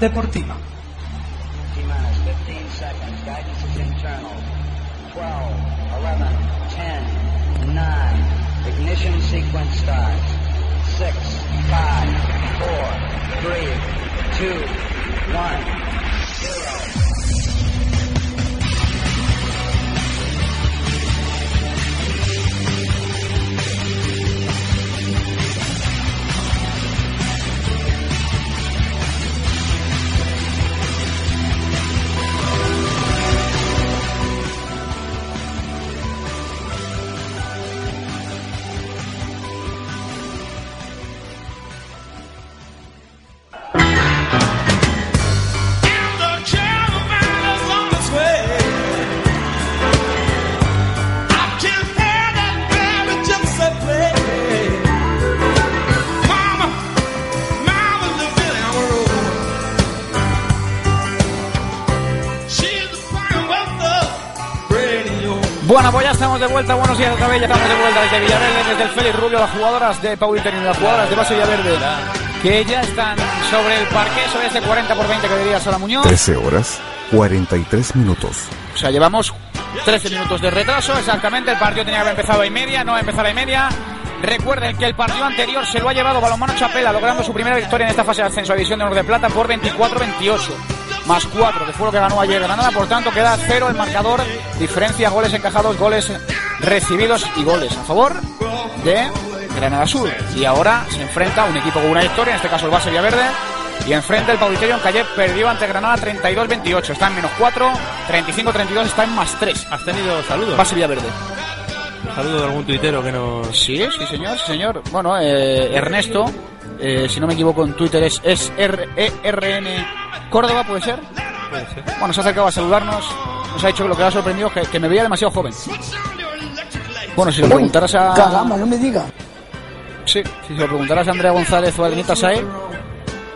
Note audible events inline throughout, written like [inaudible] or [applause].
Deportiva. Estamos de vuelta. Buenos días otra vez. Ya estamos de vuelta desde Villaverde, desde el Félix Rubio. Las jugadoras de Paul Inter y las jugadoras de Base Villaverde que ya están sobre el parque, sobre ese 40 por 20 que diría Sara Muñoz. 13 horas, 43 minutos. O sea, llevamos 13 minutos de retraso. Exactamente. El partido tenía que haber empezado a y media, no ha empezado a y media. Recuerden que el partido anterior se lo ha llevado Balonmano Chapela, logrando su primera victoria en esta fase de ascenso a División de Honor de Plata por 24-28 más 4, que fue lo que ganó ayer Granada. Por tanto, queda 0 el marcador. Diferencia goles encajados, goles recibidos y goles a favor de Granada Sur. Y ahora se enfrenta a un equipo con una victoria, en este caso el Base Villaverde. Y enfrente el Pauditerio en Calle perdió ante Granada 32-28. Está en menos 4, 35-32, está en más 3. ¿Has tenido saludos? Base Villaverde. Saludo de algún tuitero que nos. Sí, sí, señor, sí, señor. Bueno, eh, Ernesto, eh, si no me equivoco en Twitter es, es R E R N Córdoba, ¿puede ser? Puede ser. Bueno, se ha acercado a saludarnos. Nos ha dicho que lo que le ha sorprendido es que, que me veía demasiado joven. Bueno, si lo preguntaras a. Caramba, no me diga. Sí, si se lo preguntaras a Andrea González o a Alenita Sae,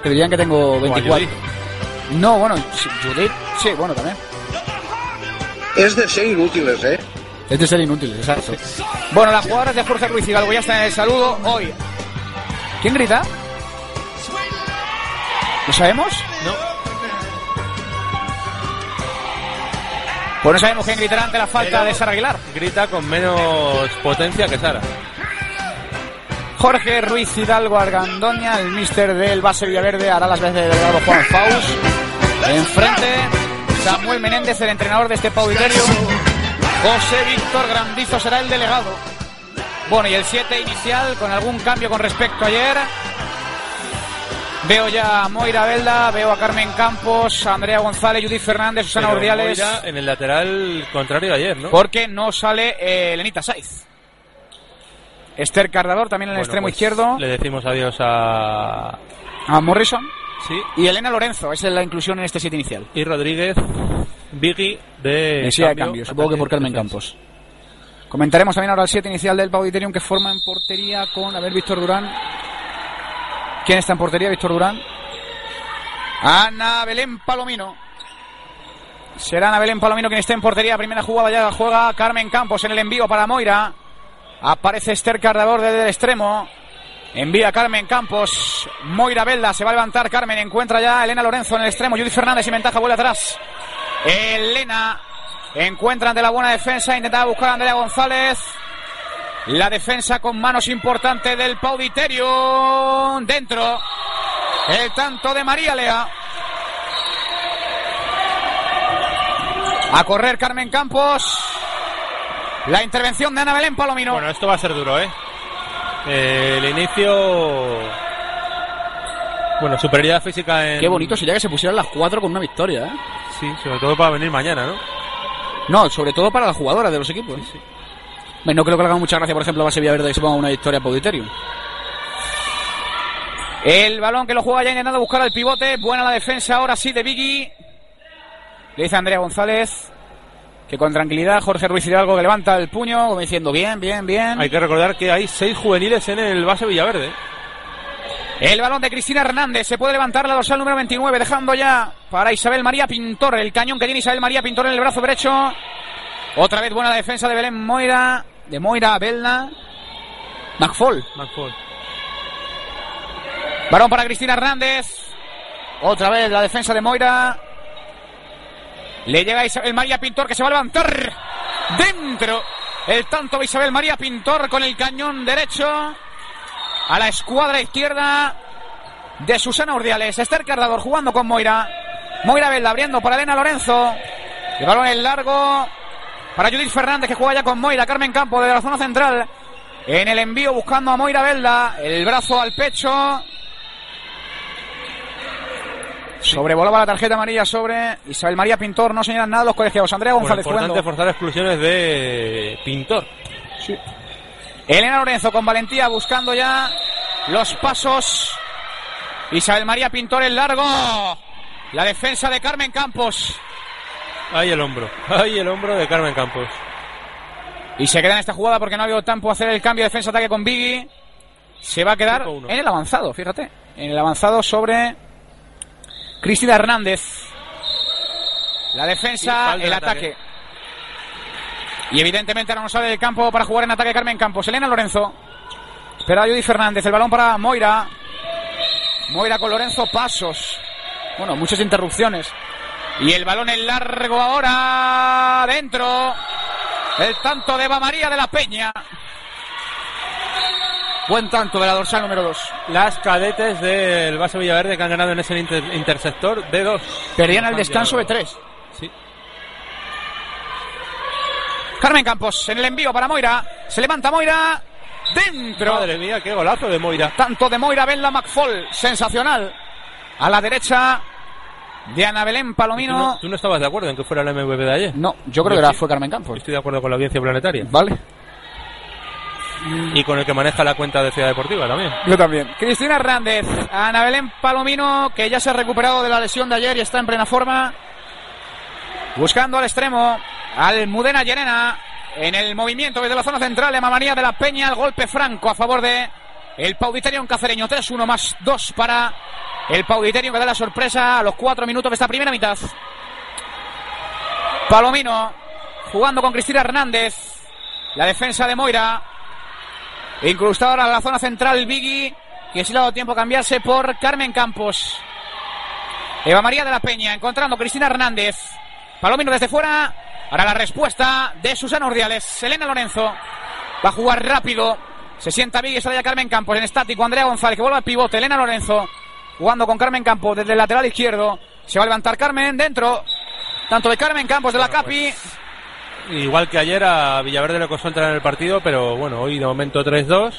te dirían que tengo O a 24. Judith. No, bueno, Judith, sí, bueno, también. Es de ser inútiles, ¿eh? Es de ser inútil, exacto. Bueno, las jugadoras de Jorge Ruiz Hidalgo ya están en el saludo hoy. ¿Quién grita? ¿Lo sabemos? No. Pues no sabemos quién gritará ante la falta Pero- de Sara Aguilar. Grita con menos potencia que Sara. Jorge Ruiz Hidalgo Argandoña, el mister del base Villaverde, hará las veces de delegado Juan Faus. Enfrente, Samuel Menéndez, el entrenador de este pauditerio. José Víctor Grandizo será el delegado. Bueno, y el 7 inicial, con algún cambio con respecto a ayer. Veo ya a Moira Belda, veo a Carmen Campos, a Andrea González, Judith Fernández, Susana Pero Urdiales. Moira en el lateral contrario de ayer, ¿no? Porque no sale eh, Lenita Saiz. Esther Cardador también en el Bueno, extremo pues izquierdo. Le decimos adiós a. A Morrison. Sí. Y Elena Lorenzo, esa es la inclusión en este set inicial. Y Rodríguez, Biggie de. En silla de cambio, supongo que por Carmen Campos. Comentaremos también ahora el 7 inicial del Pauditerium que forma en portería con, a ver, Víctor Durán. ¿Quién está en portería? Víctor Durán. Ana Belén Palomino. Será Ana Belén Palomino quien esté en portería. Primera jugada ya juega Carmen Campos en el envío para Moira. Aparece Esther Cardador desde el extremo. Envía Carmen Campos. Moira Belda. Se va a levantar Carmen. Encuentra ya a Elena Lorenzo en el extremo. Judith Fernández y ventaja vuelve atrás. Elena. Encuentra ante la buena defensa. Intentaba buscar a Andrea González. La defensa con manos importantes del Pauditerio. Dentro. El tanto de María Lea. A correr Carmen Campos. La intervención de Ana Belén Palomino. Bueno, esto va a ser duro, ¿eh? Eh, el inicio. Bueno, superioridad física en. Qué bonito sería que se pusieran las cuatro con una victoria, ¿eh? Sí, sobre todo para venir mañana, ¿no? No, sobre todo para las jugadoras de los equipos. Bueno, No creo que le hagan mucha gracia, por ejemplo, a Base Villaverde que se ponga una victoria a Pauditerium. El balón que lo juega ya intentando buscar al pivote. Buena la defensa ahora sí de Vicky. Le dice Andrea González que con tranquilidad Jorge Ruiz Hidalgo que levanta el puño como diciendo bien, bien, bien. Hay que recordar que hay seis juveniles en el base Villaverde. El balón de Cristina Hernández se puede levantar la dorsal número 29, dejando ya para Isabel María Pintor el cañón que tiene Isabel María Pintor en el brazo derecho. Otra vez buena defensa de Belén Moira, de Moira Belna. McFall. McFall. Balón para Cristina Hernández. Otra vez la defensa de Moira. Le llega Isabel María Pintor que se va a levantar. Dentro. El tanto de Isabel María Pintor con el cañón derecho. A la escuadra izquierda de Susana Urdiales. Esther Cardador jugando con Moira. Moira Belda abriendo para Elena Lorenzo. El balón largo para Judith Fernández que juega ya con Moira. Carmen Campo desde la zona central. En el envío buscando a Moira Belda. El brazo al pecho. Sobrevolaba la tarjeta amarilla sobre Isabel María Pintor. No señalan nada los colegiados. Andrea Bueno, González importante jugando. forzar exclusiones de Pintor. Elena Lorenzo con valentía buscando ya los pasos. Isabel María Pintor en largo. La defensa de Carmen Campos. Ahí el hombro. Ahí el hombro de Carmen Campos. Y se queda en esta jugada porque no ha habido tiempo a hacer el cambio de defensa-ataque con Biggie. Se va a quedar en el avanzado, fíjate. En el avanzado sobre Cristina Hernández. La defensa, el ataque. ataque. Y evidentemente ahora no sale del campo para jugar en ataque Carmen Campos. Elena Lorenzo. Espera a Judy Fernández. El balón para Moira. Moira con Lorenzo Pasos. Bueno, muchas interrupciones. Y el balón en largo ahora. Dentro. El tanto de Eva María de la Peña. Buen tanto de la dorsal número 2. Las cadetes del Base Villaverde que han ganado en ese inter- intersector de dos. Perdían al descanso de llegado. 3. Sí. Carmen Campos en el envío para Moira. Se levanta Moira. Dentro. Madre mía, qué golazo de Moira. Tanto de Moira Bella McFall, sensacional. A la derecha de Ana Belén ¿Tú Palomino. no, tú no estabas de acuerdo en que fuera el MVP de ayer? No, yo creo que era, sí. fue Carmen Campos. Estoy de acuerdo con la audiencia planetaria. Vale. Y con el que maneja la cuenta de Ciudad Deportiva también. Yo también. Cristina Hernández, Ana Belén Palomino, que ya se ha recuperado de la lesión de ayer y está en plena forma. Buscando al extremo, al Mudena Llerena, en el movimiento desde la zona central, Emma María de la Peña, el golpe franco a favor de el Pauditerium Cacereño. 3-1 más 2 para el Pauditerium que da la sorpresa a los 4 minutos de esta primera mitad. Palomino, jugando con Cristina Hernández, la defensa de Moira, Incrustado ahora en la zona central Biggie, que sí le ha dado tiempo a cambiarse por Carmen Campos. Eva María de la Peña, encontrando Cristina Hernández. Palomino desde fuera. Ahora la respuesta de Susana Ordiales. Elena Lorenzo va a jugar rápido. Se sienta Biggie, sale ya Carmen Campos en estático. Andrea González que vuelve al pivote. Elena Lorenzo jugando con Carmen Campos desde el lateral izquierdo. Se va a levantar Carmen dentro. Tanto de Carmen Campos de la Capi. Igual que ayer a Villaverde le costó entrar en el partido, pero bueno, hoy de momento 3-2.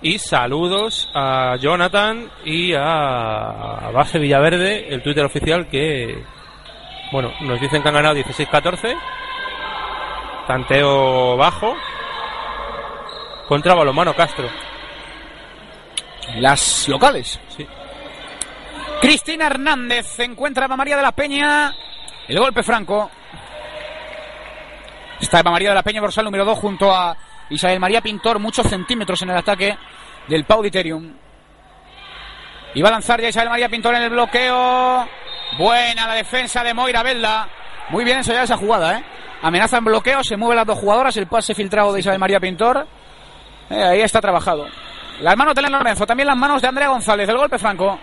Y saludos a Jonathan y a Base Villaverde, el Twitter oficial que, bueno, nos dicen que han ganado 16-14. Tanteo bajo. Contra Balomano Castro. Las locales. Sí. Cristina Hernández encuentra a María de la Peña. El golpe franco. Está Eva María de la Peña, dorsal número 2, junto a Isabel María Pintor, muchos centímetros en el ataque del Pauditerium. Y va a lanzar ya Isabel María Pintor en el bloqueo. Buena la defensa de Moira Belda. Muy bien ensayada esa jugada, ¿eh? Amenaza en bloqueo, se mueven las dos jugadoras, el pase filtrado de Isabel María Pintor. Eh, ahí está trabajado. Las manos de Lorenzo, también las manos de Andrea González, el golpe franco.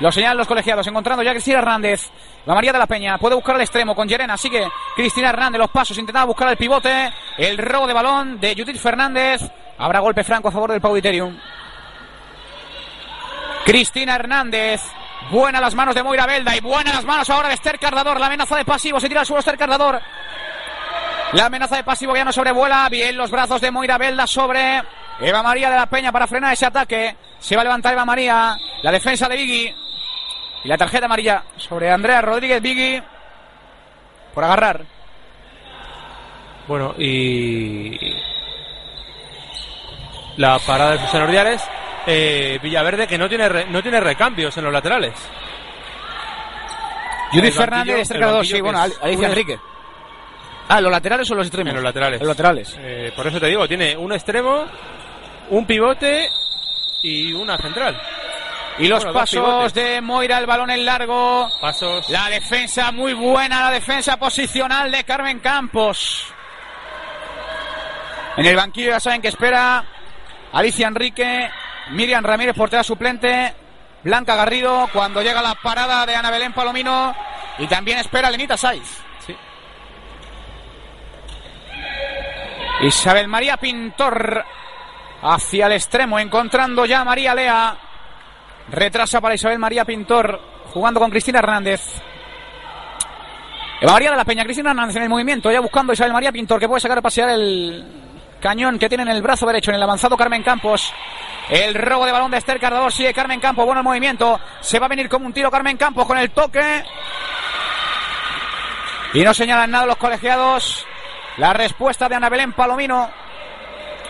Lo señalan los colegiados, encontrando ya a Cristina Hernández. La María de la Peña puede buscar al extremo con Yerena. Sigue Cristina Hernández los pasos, intentaba buscar el pivote. El robo de balón de Judith Fernández. Habrá golpe franco a favor del Pauditerium. Cristina Hernández. Buena las manos de Moira Belda y buena las manos ahora de Esther Cardador. La amenaza de pasivo, se tira al suelo Esther Cardador. La amenaza de pasivo ya no sobrevuela. Bien los brazos de Moira Belda sobre Eva María de la Peña para frenar ese ataque. Se va a levantar Eva María. La defensa de Biggie. Y la tarjeta amarilla sobre Andrea Rodríguez Biggie. Por agarrar. Bueno, y la parada de Susana Ordiales. Eh, Villaverde que no tiene re- no tiene recambios en los laterales. El Fernández el Cardador. banquillo Sí, bueno, Alicia Enrique. Ah, ¿los laterales o los extremos? En los laterales. En los laterales. Eh, por eso te digo, tiene un extremo, un pivote y una central. Y los Bueno, pasos de Moira, el balón en largo. Pasos. La defensa muy buena, la defensa posicional de Carmen Campos. En el banquillo ya saben que espera Alicia Enrique, Miriam Ramírez, portera suplente, Blanca Garrido, cuando llega la parada de Ana Belén Palomino y también espera Lenita Saiz. Sí. Isabel María Pintor hacia el extremo, encontrando ya a María Lea. Retrasa para Isabel María Pintor, jugando con Cristina Hernández. Eva María de la Peña, Cristina Hernández en el movimiento, ya buscando a Isabel María Pintor, que puede sacar a pasear el cañón que tiene en el brazo derecho, en el avanzado Carmen Campos. El robo de balón de Esther Cardador sigue Carmen Campos, bueno el movimiento. Se va a venir como un tiro Carmen Campos con el toque. Y no señalan nada los colegiados. La respuesta de Ana Belén Palomino.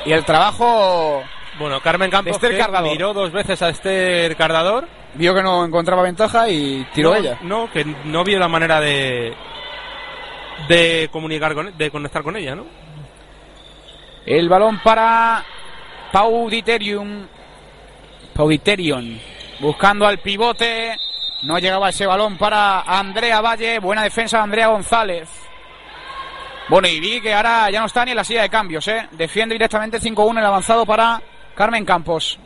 Y el trabajo Bueno, Carmen Campos Esther Cardador. miró dos veces a Esther Cardador. vio que no encontraba ventaja y tiró no, ella. No, que no vio la manera de de comunicar con de conectar con ella, ¿no? El balón para Pauditerium. Pauditerion. Buscando al pivote. No llegaba ese balón para Andrea Valle. Buena defensa de Andrea González. Bueno, y vi que ahora ya no está ni en la silla de cambios, ¿eh? Defiende directamente 5-1 el avanzado para Carmen Campos.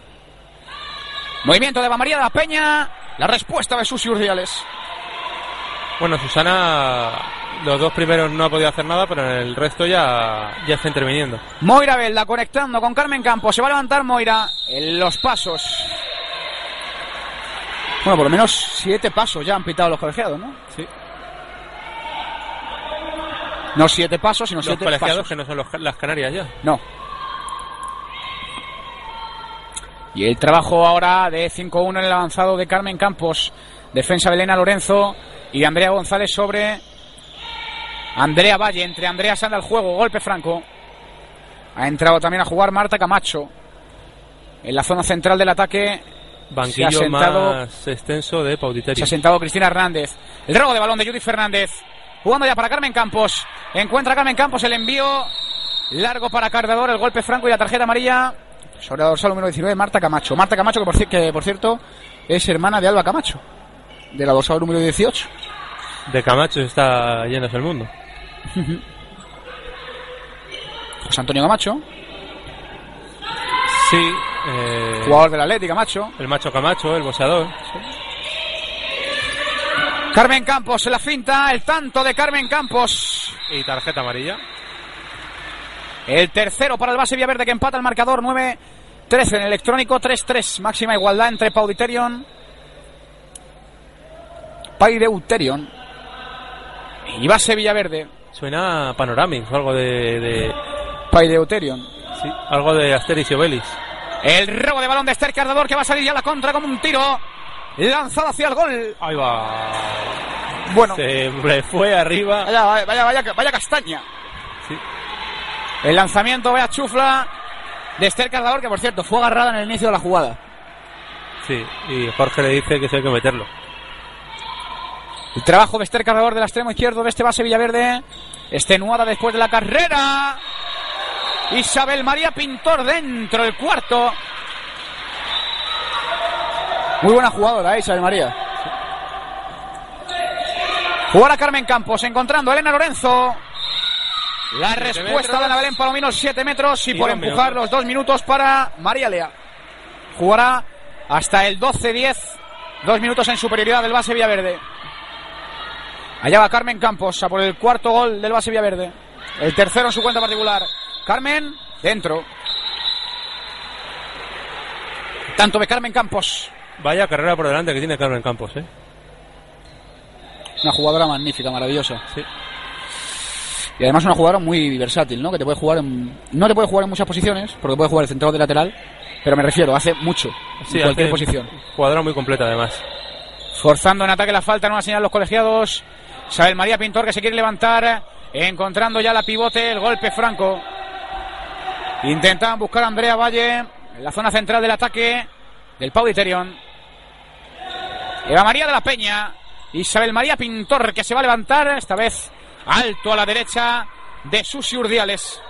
Movimiento de Eva María de la Peña. La respuesta de Susi Urdiales. Bueno, Susana los dos primeros no ha podido hacer nada, pero en el resto ya ya está interviniendo. Moira Velda conectando con Carmen Campos. Se va a levantar Moira en los pasos. Bueno, por lo menos siete pasos ya han pitado los colegiados, ¿no? Sí. No siete pasos, sino Los siete colegiados pasos. que no son los- las Canarias ya. No. Y el trabajo ahora de 5-1 en el avanzado de Carmen Campos. Defensa de Elena Lorenzo y de Andrea González sobre Andrea Valle. Entre Andrea Sanda al juego. Golpe franco. Ha entrado también a jugar Marta Camacho. En la zona central del ataque Banquillo Se ha sentado- más extenso de se Pauditerio. ha sentado Cristina Hernández. El robo de balón de Judith Fernández. Jugando ya para Carmen Campos. Encuentra a Carmen Campos el envío. Largo para Cardador, el golpe franco y la tarjeta amarilla. Sobre la dorsal número 19, Marta Camacho. Marta Camacho, que por, ci- que por cierto es hermana de Alba Camacho. De la dorsal número 18. De Camacho está yéndose el mundo. [laughs] José Antonio Camacho, Sí, eh, jugador del Atlético Camacho. el macho Camacho, el boxeador. Carmen Campos en la finta, el tanto de Carmen Campos. Y tarjeta amarilla. El tercero para el base Villaverde que empata el marcador 9-13 en electrónico 3-3. Máxima igualdad entre Pauditerion, Paideuterion y base Villaverde. Suena o algo de, de- Paideuterion. sí, algo de Asterix y Obelix. El robo de balón de Esther Cardador que va a salir ya a la contra como un tiro. Lanzado hacia el gol. Ahí va. Bueno, Se le fue arriba. vaya, vaya, vaya, vaya castaña. Sí. El lanzamiento, vaya chufla de Esther Cardador que por cierto fue agarrada en el inicio de la jugada. Sí, y Jorge le dice que se hay que meterlo. El trabajo de Esther Cargador del extremo izquierdo de este base Villaverde. Extenuada después de la carrera. Isabel María Pintor dentro del cuarto. Muy buena jugadora, ¿eh, Isabel María. Jugar Carmen Campos, encontrando a Elena Lorenzo. La respuesta de Ana Belén Palomino, 7 metros y, Y por empujar minutos. los dos minutos para María Lea. Jugará hasta el 12-10, dos minutos en superioridad del base Villaverde. Allá va Carmen Campos a por el cuarto gol del base Villaverde. El tercero en su cuenta particular. Carmen, dentro. Tanto de Carmen Campos. Vaya carrera por delante que tiene Carmen Campos, ¿eh? Una jugadora magnífica, maravillosa. Sí. Y además una jugadora muy versátil, ¿no? Que te puede jugar en... No te puede jugar en muchas posiciones, porque puede jugar el central de lateral, pero me refiero, hace mucho. Sí, en cualquier posición. Jugadora muy completa, además. Forzando en ataque la falta, nueva señal los colegiados. Isabel María Pintor que se quiere levantar, encontrando ya la pivote, el golpe franco. Intentan buscar a Andrea Valle en la zona central del ataque del Pau Iterion. Eva María de la Peña, Isabel María Pintor que se va a levantar, esta vez alto a la derecha de Susi Urdiales.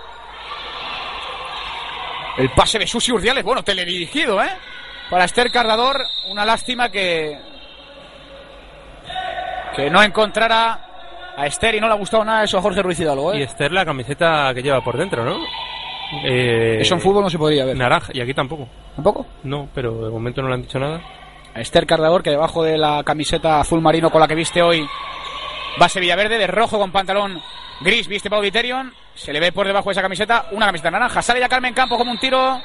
El pase de Susi Urdiales, bueno, teledirigido, ¿eh? para Esther Cardador. Una lástima que. que no encontrara a Esther y no le ha gustado nada eso a Jorge Ruiz Hidalgo. Y ¿eh? Esther la camiseta que lleva por dentro, ¿no? Eh, Eso en fútbol no se podría ver. Naranja, y aquí tampoco. ¿Tampoco? No, pero de momento no le han dicho nada. A Esther Cardador, que debajo de la camiseta azul marino con la que viste hoy, base Villaverde, de rojo con pantalón gris, viste Pau Viterion. Se le ve por debajo de esa camiseta una camiseta naranja. Sale ya Carmen Campos como un tiro.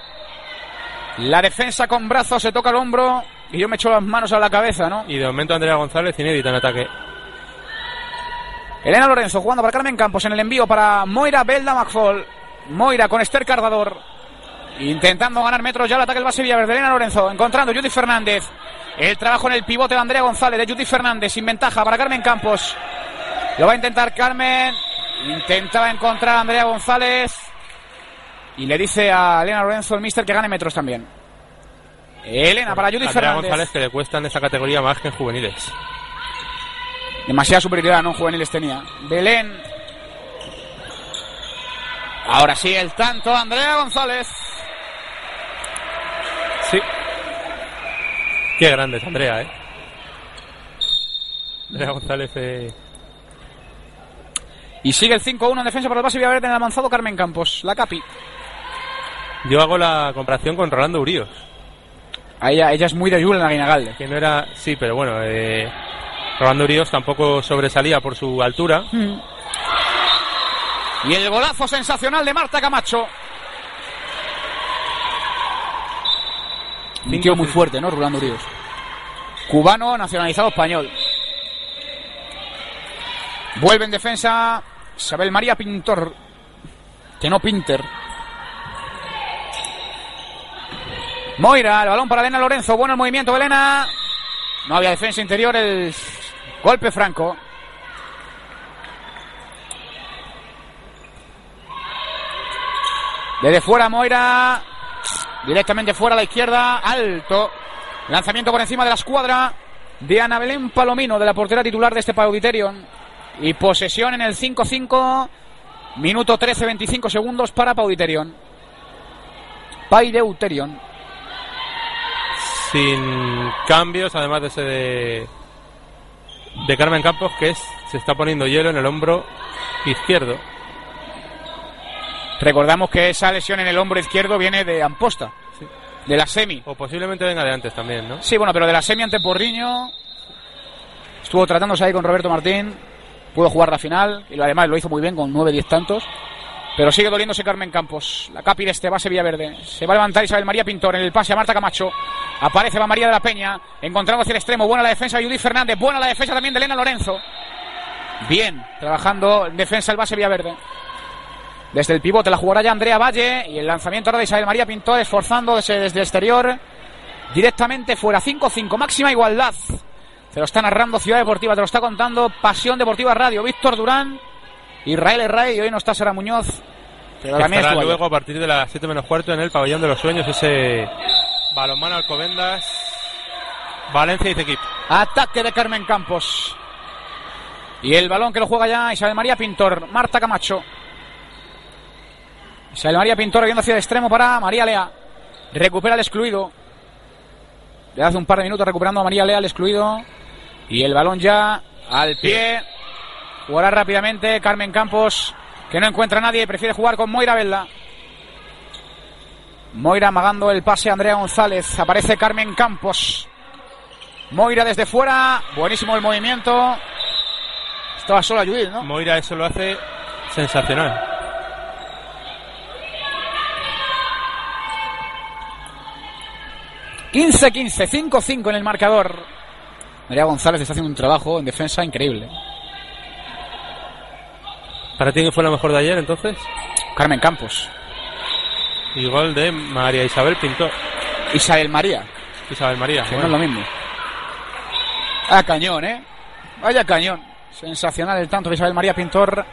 La defensa con brazos se toca el hombro. Y yo me echo las manos a la cabeza, ¿no? Y de momento Andrea González inédita en ataque. Elena Lorenzo jugando para Carmen Campos en el envío para Moira Belda McFall. Moira con Esther Cardador. Intentando ganar metros ya el ataque del base Villaverde. Elena Lorenzo encontrando Judy Fernández. El trabajo en el pivote de Andrea González, de Judy Fernández, sin ventaja para Carmen Campos. Lo va a intentar Carmen. Intentaba encontrar a Andrea González. Y le dice a Elena Lorenzo, el mister, que gane metros también. Elena para Judy Andrea Fernández. González que le cuesta en esa categoría más que en juveniles. Demasiada superioridad, ¿no? En Juveniles tenía. Belén. Ahora sí, el tanto, Andrea González. Sí. Qué grande es Andrea, ¿eh? Andrea González eh, Y sigue el 5-1 en defensa por el base Villaverde en el avanzado Carmen Campos. La Capi. Yo hago la comparación con Rolando Urios, A ella, ella es muy de Yul en la Guinagalde. que no era... Sí, pero bueno, eh, Rolando Urios tampoco sobresalía por su altura. Y el golazo sensacional de Marta Camacho. Un tío muy fuerte, ¿no? Rolando Ríos. Cubano, nacionalizado español. Vuelve en defensa Isabel María Pintor. Que no Pinter. Moira, el balón para Elena Lorenzo. Bueno el movimiento de Elena. No había defensa interior, el golpe franco. Desde fuera Moira. Directamente fuera a la izquierda. Alto. Lanzamiento por encima de la escuadra de Ana Belén Palomino, de la portera titular de este Pauditerion. Y posesión en el 5-5. Minuto 13, 25 segundos para Pauditerion. Paideuterion. Sin cambios, además de ese de, de Carmen Campos, que se está poniendo hielo en el hombro izquierdo. Recordamos que esa lesión en el hombro izquierdo viene de Amposta. De la semi. O posiblemente venga de antes también, ¿no? Sí, bueno, pero de la semi ante Porriño. Estuvo tratándose ahí con Roberto Martín. Pudo jugar la final. Y lo- además lo hizo muy bien con 9-10 tantos. Pero sigue doliéndose Carmen Campos. La capi de este base Villaverde. Se va a levantar Isabel María Pintor en el pase a Marta Camacho. Aparece va María de la Peña. Encontrando hacia el extremo. Buena la defensa de Judith Fernández. Buena la defensa también de Elena Lorenzo. Bien. Trabajando en defensa el base Villaverde. Desde el pivote la jugará ya Andrea Valle. Y el lanzamiento ahora de Isabel María Pintor esforzándose desde el exterior. Directamente fuera. 5-5. Máxima igualdad. Te lo está narrando Ciudad Deportiva. Te lo está contando Pasión Deportiva Radio. Víctor Durán. Israel Herrey. Y hoy no está Sara Muñoz. Que también estará luego a partir de las 7 menos cuarto en el pabellón de los sueños ese balonmano Alcobendas Valencia y Tequip. Ataque de Carmen Campos. Y el balón que lo juega ya Isabel María Pintor. Marta Camacho. Isabel María Pintor viendo hacia el extremo para María Lea. Recupera el excluido. Le hace un par de minutos recuperando a María Lea el excluido. Y el balón ya al pie. Jugará rápidamente Carmen Campos. Que no encuentra a nadie y prefiere jugar con Moira Velda. Moira amagando el pase a Andrea González. Aparece Carmen Campos. Moira desde fuera. Buenísimo el movimiento. Estaba sola Judith, ¿no? Moira eso lo hace sensacional. — 15-15, 5-5 en el marcador. María González está haciendo un trabajo en defensa increíble. ¿Para ti quién fue la mejor de ayer entonces? Carmen Campos. Y gol de María Isabel Pintor. Isabel María, Isabel María. que bueno. no es lo mismo. Ah, cañón, ¿eh? Vaya cañón. Sensacional el tanto de Isabel María Pintor.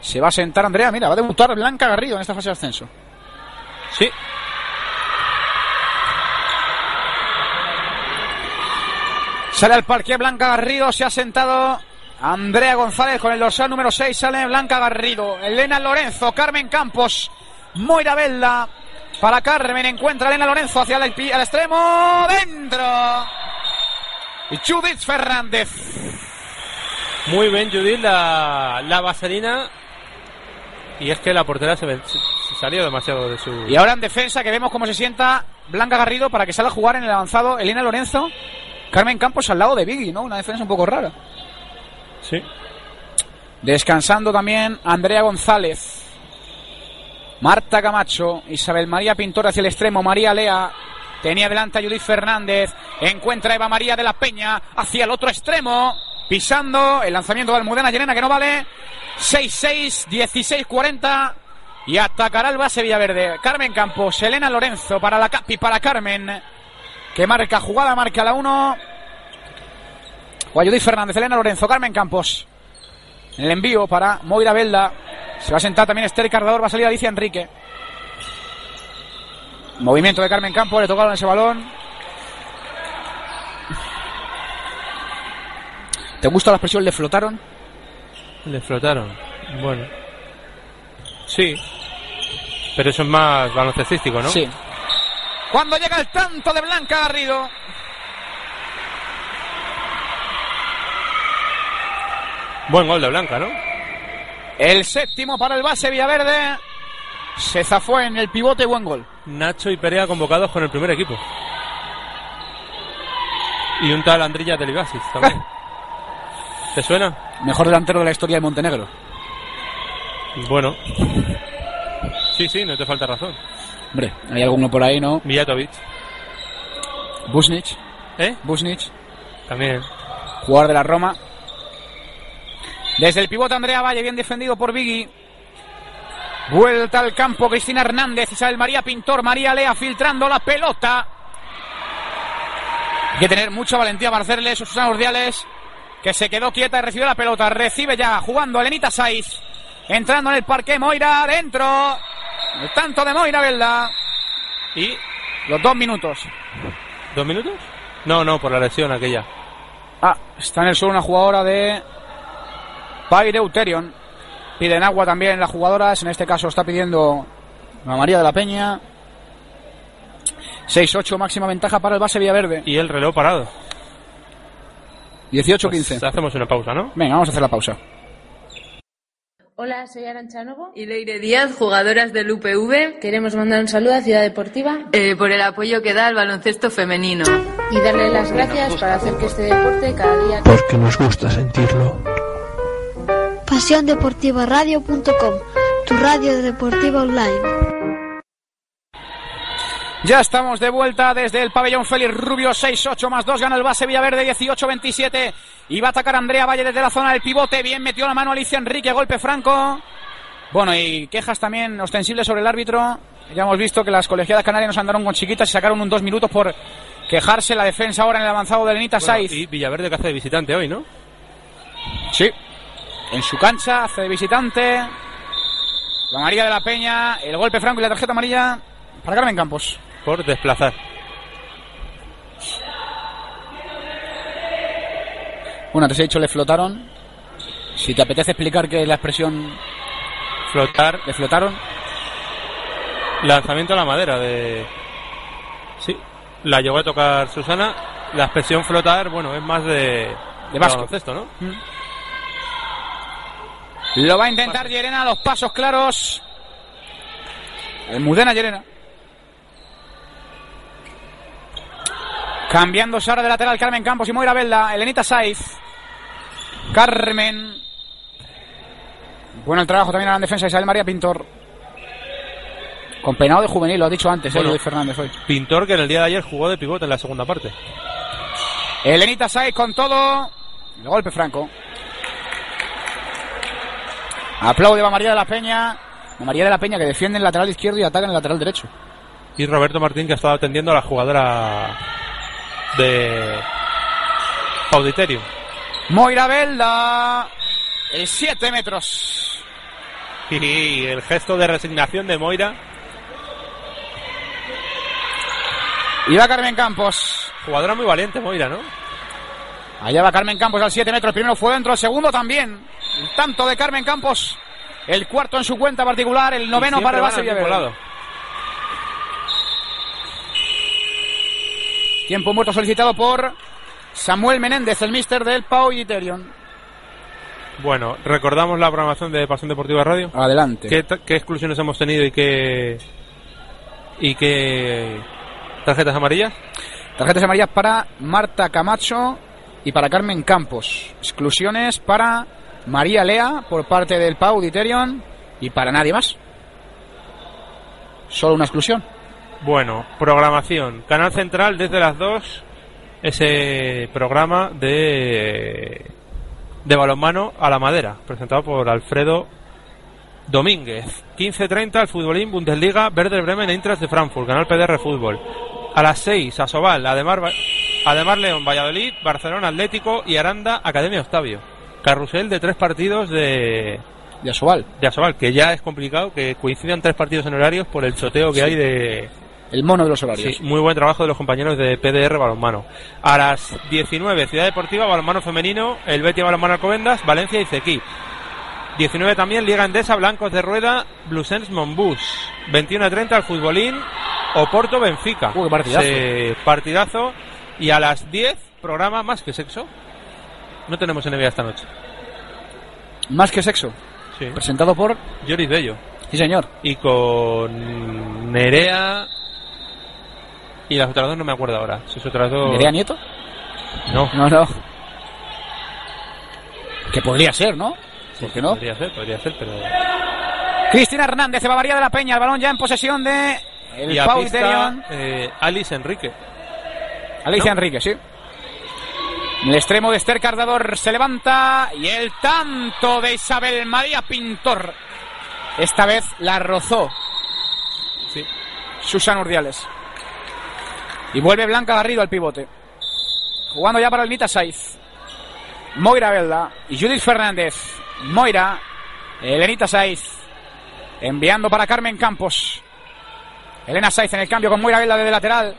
Se va a sentar Andrea. Mira, va a debutar Blanca Garrido en esta fase de ascenso. Sí, Sale al parque Blanca Garrido, se ha sentado Andrea González con el dorsal número 6, sale Blanca Garrido, Elena Lorenzo, Carmen Campos, Moira Velda, para Carmen. Encuentra Elena Lorenzo hacia el, al extremo. ¡Dentro! Y Judith Fernández. Muy bien, Judith, la, la vaselina. Y es que la portera se, ve- se- se salió demasiado de su. Y ahora en defensa que vemos cómo se sienta Blanca Garrido para que salga a jugar en el avanzado Elena Lorenzo. Carmen Campos al lado de Biggie, ¿no? Una defensa un poco rara. Sí. Descansando también Andrea González. Marta Camacho, Isabel María Pintor hacia el extremo, María Lea. Tenía delante a Judith Fernández. Encuentra a Eva María de la Peña hacia el otro extremo. Pisando el lanzamiento de Almudena Llerena que no vale. 6-6, 16-40. Y atacará el base Villaverde. Carmen Campos, Elena Lorenzo para la Capi, para Carmen. Que marca jugada, marca la 1. Judith Fernández, Elena Lorenzo, Carmen Campos. En el envío para Moira Belda. Se va a sentar también Esther Cardador. Va a salir Alicia Enrique. Movimiento de Carmen Campos. Le tocaron ese balón. ¿Te gusta la expresión le flotaron? Le flotaron. Bueno. Sí. Pero eso es más baloncestístico, ¿no? Sí. Cuando llega el tanto de Blanca Garrido. Buen gol de Blanca, ¿no? El séptimo para el base Villaverde. Se zafó en el pivote. Buen gol. Nacho y Perea convocados con el primer equipo. Y un tal Andrilla Delibasis también. [laughs] ¿Te suena? Mejor delantero de la historia de Montenegro. Bueno. Sí, sí, no te falta razón. Hombre, hay alguno por ahí, ¿no? Mijatovic. Busnich. ¿Eh? Busnich. También. Jugador de la Roma. Desde el pivote Andrea Valle, bien defendido por Vigui. Vuelta al campo Cristina Hernández, Isabel María Pintor, María Lea filtrando la pelota. Hay que tener mucha valentía para hacerle esos Susana Urdiales, que se quedó quieta y recibió la pelota. Recibe ya, jugando Elenita Saiz. Entrando en el parque Moira, dentro. El tanto de Moira Belda. ¿Y Los dos minutos. dos minutos? No, no, por la lesión aquella. Ah, está en el suelo una jugadora de Paire Uterion. Piden agua también las jugadoras. En este caso está pidiendo la María de la Peña. 6-8 máxima ventaja para el base Villaverde. Y el reloj parado. 18-15. Pues hacemos una pausa, ¿no? Venga, vamos a hacer la pausa. Hola, soy Arancha Novo y Leire Díaz, jugadoras del UPV. Queremos mandar un saludo a Ciudad Deportiva eh, por el apoyo que da al baloncesto femenino. Y darle las gracias para hacer que este deporte cada día... Porque nos gusta sentirlo. PasiónDeportivaRadio.com, tu radio deportiva online. Ya estamos de vuelta desde el pabellón Félix Rubio 6-8 más 2 gana el base Villaverde 18-27 y va a atacar Andrea Valle desde la zona del pivote. Bien metió la mano Alicia Enrique golpe franco. Bueno y quejas también ostensibles sobre el árbitro. Ya hemos visto que las colegiadas canarias nos andaron con chiquitas y sacaron un dos minutos por quejarse la defensa ahora en el avanzado de Lenita Bueno, Saiz. y Villaverde que hace de visitante hoy, ¿no? sí. En su cancha hace de visitante. La María de la Peña el golpe franco y la tarjeta amarilla para Carmen Campos Por desplazar. Bueno, antes he dicho le flotaron. Si te apetece explicar que la expresión Flotar. le flotaron. Lanzamiento a la madera de. Sí. La llegó a tocar Susana. La expresión flotar, bueno, es más de. De baloncesto, ¿no? Lo va a intentar Llerena, los pasos claros. Mudena Llerena. Cambiándose ahora de lateral Carmen Campos y Moira Belda. Elenita Saiz. Carmen. Bueno el trabajo también a la defensa de Isabel María Pintor. Con peinado de juvenil, lo ha dicho antes, Bueno. eh, Luis Fernández hoy. Pintor que en el día de ayer jugó de pivote en la segunda parte. Elenita Saiz con todo. El golpe franco. Aplaude a María de la Peña. A María de la Peña que defiende el lateral izquierdo y ataca en el lateral derecho. Y Roberto Martín que ha estado atendiendo a la jugadora de Auditorium. Moira Belda. El 7 metros. Y el gesto de resignación de Moira. Y va Carmen Campos. Jugadora muy valiente, Moira, ¿no? Allá va Carmen Campos al 7 metros. El primero fue dentro, el segundo también. El tanto de Carmen Campos. El cuarto en su cuenta particular. El noveno para el base Villaverde. Tiempo muerto solicitado por Samuel Menéndez, el mister del Pau Iterion. Bueno, recordamos la programación de Pasión Deportiva Radio. Adelante. ¿Qué, exclusiones hemos tenido y qué y qué tarjetas amarillas? Tarjetas amarillas para Marta Camacho y para Carmen Campos. Exclusiones para María Lea por parte del Pau Iterion y para nadie más. Solo una exclusión. Bueno, programación. Canal Central desde las 2. Ese programa de de balonmano a la madera, presentado por Alfredo Domínguez. 15.30 el futbolín Bundesliga Werder Bremen Eintracht de Frankfurt, Canal PDR Fútbol. A las 6 Asobal, Ademar, Ademar León, Valladolid, Barcelona Atlético y Aranda Academia Octavio. Carrusel de tres partidos de, De Asobal. de Asobal, que ya es complicado que coincidan tres partidos en horarios por el choteo que hay de, El mono de los horarios. Sí, muy buen trabajo de los compañeros de PDR Balonmano. A las 19, Ciudad Deportiva, Balonmano Femenino, el Betis Balonmano Alcobendas, Valencia y Cequí. 19 también, Liga Endesa, Blancos de Rueda, Blusens Monbus. 21 a 30, el Futbolín, Oporto Benfica. Uy, qué partidazo. Se- partidazo. Y a las 10, programa Más que Sexo. No tenemos NBA esta noche. Más que sexo. Sí. Presentado por. Joris Bello. Sí, señor. Y con Nerea. Y las otras dos no me acuerdo ahora. Si es otras dos. ¿Nerea Nieto? No. No, no. Que podría ser, ¿no? ¿Por qué no? Podría ser, podría ser, pero. Cristina Hernández, Eva María de la Peña, el balón ya en posesión de el y Pau pista, eh, Alice Enrique. Alicia ¿no? Enrique, sí. En el extremo de Esther Cardador se levanta y el tanto de Isabel María Pintor. Esta vez la rozó Sí. Susan Urdiales. Y vuelve Blanca Garrido al pivote. Jugando ya para el Nita Saiz. Moira Belda y Judith Fernández. Moira, Elenita Saiz. Enviando para Carmen Campos. Elena Saiz en el cambio con Moira Belda desde lateral.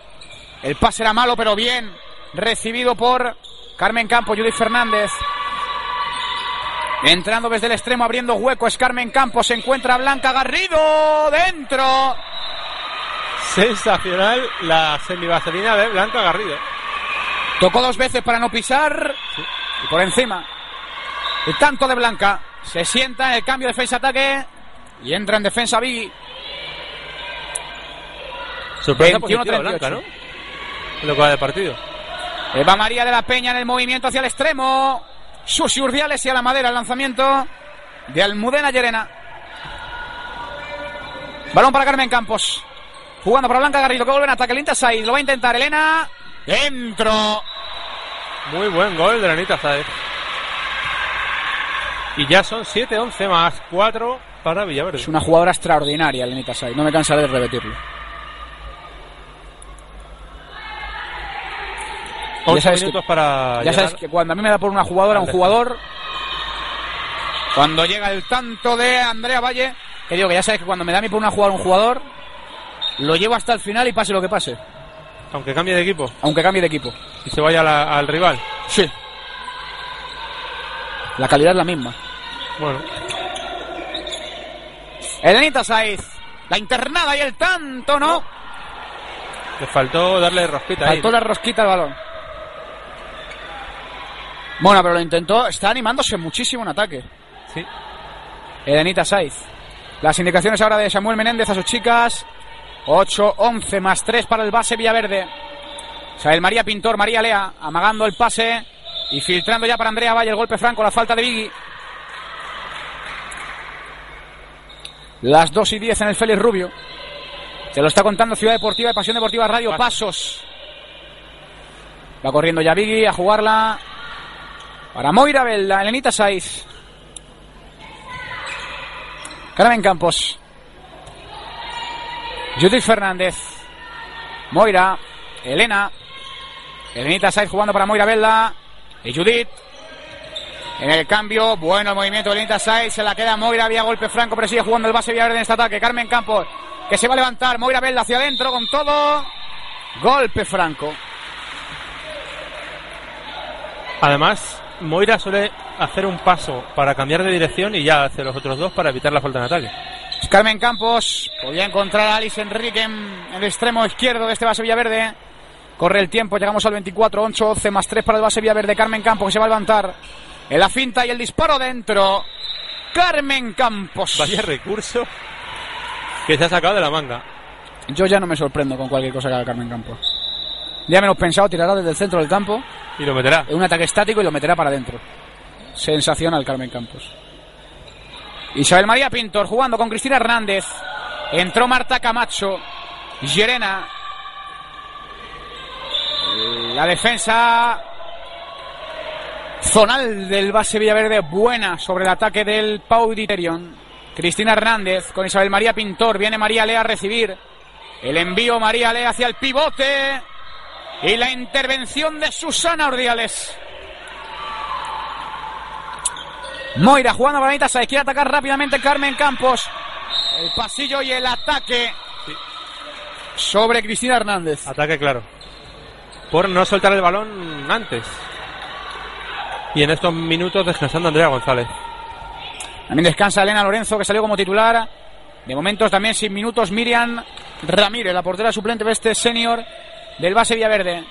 El pase era malo, pero bien recibido por Carmen Campos, Judith Fernández. Entrando desde el extremo, abriendo hueco, es Carmen Campos. Se encuentra Blanca Garrido dentro. Sensacional la semivaselina de Blanca Garrido. Tocó dos veces para no pisar. Y por encima. El tanto de Blanca. Se sienta en el cambio defensa-ataque. Y entra en defensa Biggie. Sorpresa 21-38. positiva Blanca, ¿no? En lo que va de partido. Eva María de la Peña en el movimiento hacia el extremo. Susi Urdiales y a la madera el lanzamiento de Almudena Llerena. Balón para Carmen Campos. Jugando para Blanca Garrido que vuelve en ataque. El Intaside lo va a intentar Elena. Dentro. Muy buen gol de Anita Saez. Y ya son 7-11 más 4 para Villaverde. Es una jugadora extraordinaria, Elenita Sai. No me cansaré de repetirlo. 8 ya sabes minutos que- para Ya sabes que cuando a mí me da por una jugadora, un jugador. Cuando llega el tanto de Andrea Valle, que digo que ya sabes que cuando me da a mí por una jugadora, un jugador, lo llevo hasta el final y pase lo que pase. Aunque cambie de equipo Aunque cambie de equipo. y se vaya la- al rival. Sí. La calidad es la misma. Bueno, Elenita Saiz. La internada y el tanto, ¿no? le faltó darle rosquita ahí. Faltó la rosquita al balón. Bueno, pero lo intentó. Está animándose muchísimo en ataque. Sí. Elenita Saiz. Las indicaciones ahora de Samuel Menéndez a sus chicas. 8-11 más 3 para el base Villaverde. Isabel María Pintor, María Lea, amagando el pase y filtrando ya para Andrea Valle el golpe franco, la falta de Biggie. Las 2 y 10 en el Félix Rubio. Se lo está contando Ciudad Deportiva y Pasión Deportiva Radio. Pasos. Va corriendo ya Biggie a jugarla para Moira Belda, Elenita Saiz. Carmen Campos. Judith Fernández. Moira. Elena. Elenita Saiz jugando para Moira Belda. Y Judith. En el cambio, bueno el movimiento de Elenita Saiz. Se la queda Moira. Había golpe franco, pero sigue jugando el base Villaverde en este ataque. Carmen Campos. Que se va a levantar. Moira Belda hacia adentro con todo. Golpe franco. Además, Moira suele hacer un paso para cambiar de dirección y ya hace los otros dos para evitar la falta en ataque. Carmen Campos podía encontrar a Alice Enrique en el extremo izquierdo de este base Villaverde. Corre el tiempo, llegamos al 24, 8, 11 más 3 para el base Villaverde. Carmen Campos que se va a levantar en la finta y el disparo dentro. Carmen Campos. Vaya recurso que se ha sacado de la manga. Yo ya no me sorprendo con cualquier cosa que haga Carmen Campos. Ya menos pensado, tirará desde el centro del campo. Y lo meterá. En un ataque estático y lo meterá para adentro. Sensacional Carmen Campos. Isabel María Pintor jugando con Cristina Hernández. Entró Marta Camacho. Llerena. La defensa zonal del base Villaverde buena sobre el ataque del Pau Diterion. Cristina Hernández con Isabel María Pintor. Viene María Lea a recibir. El envío María Lea hacia el pivote. Y la intervención de Susana Ordiales. Moira jugando para se quiere atacar rápidamente Carmen Campos. El pasillo y el ataque sobre Cristina Hernández. Ataque claro. Por no soltar el balón antes. Y en estos minutos descansando Andrea González. También descansa Elena Lorenzo, que salió como titular. De momentos también sin minutos Miriam Ramírez, la portera suplente de este senior del base Villaverde.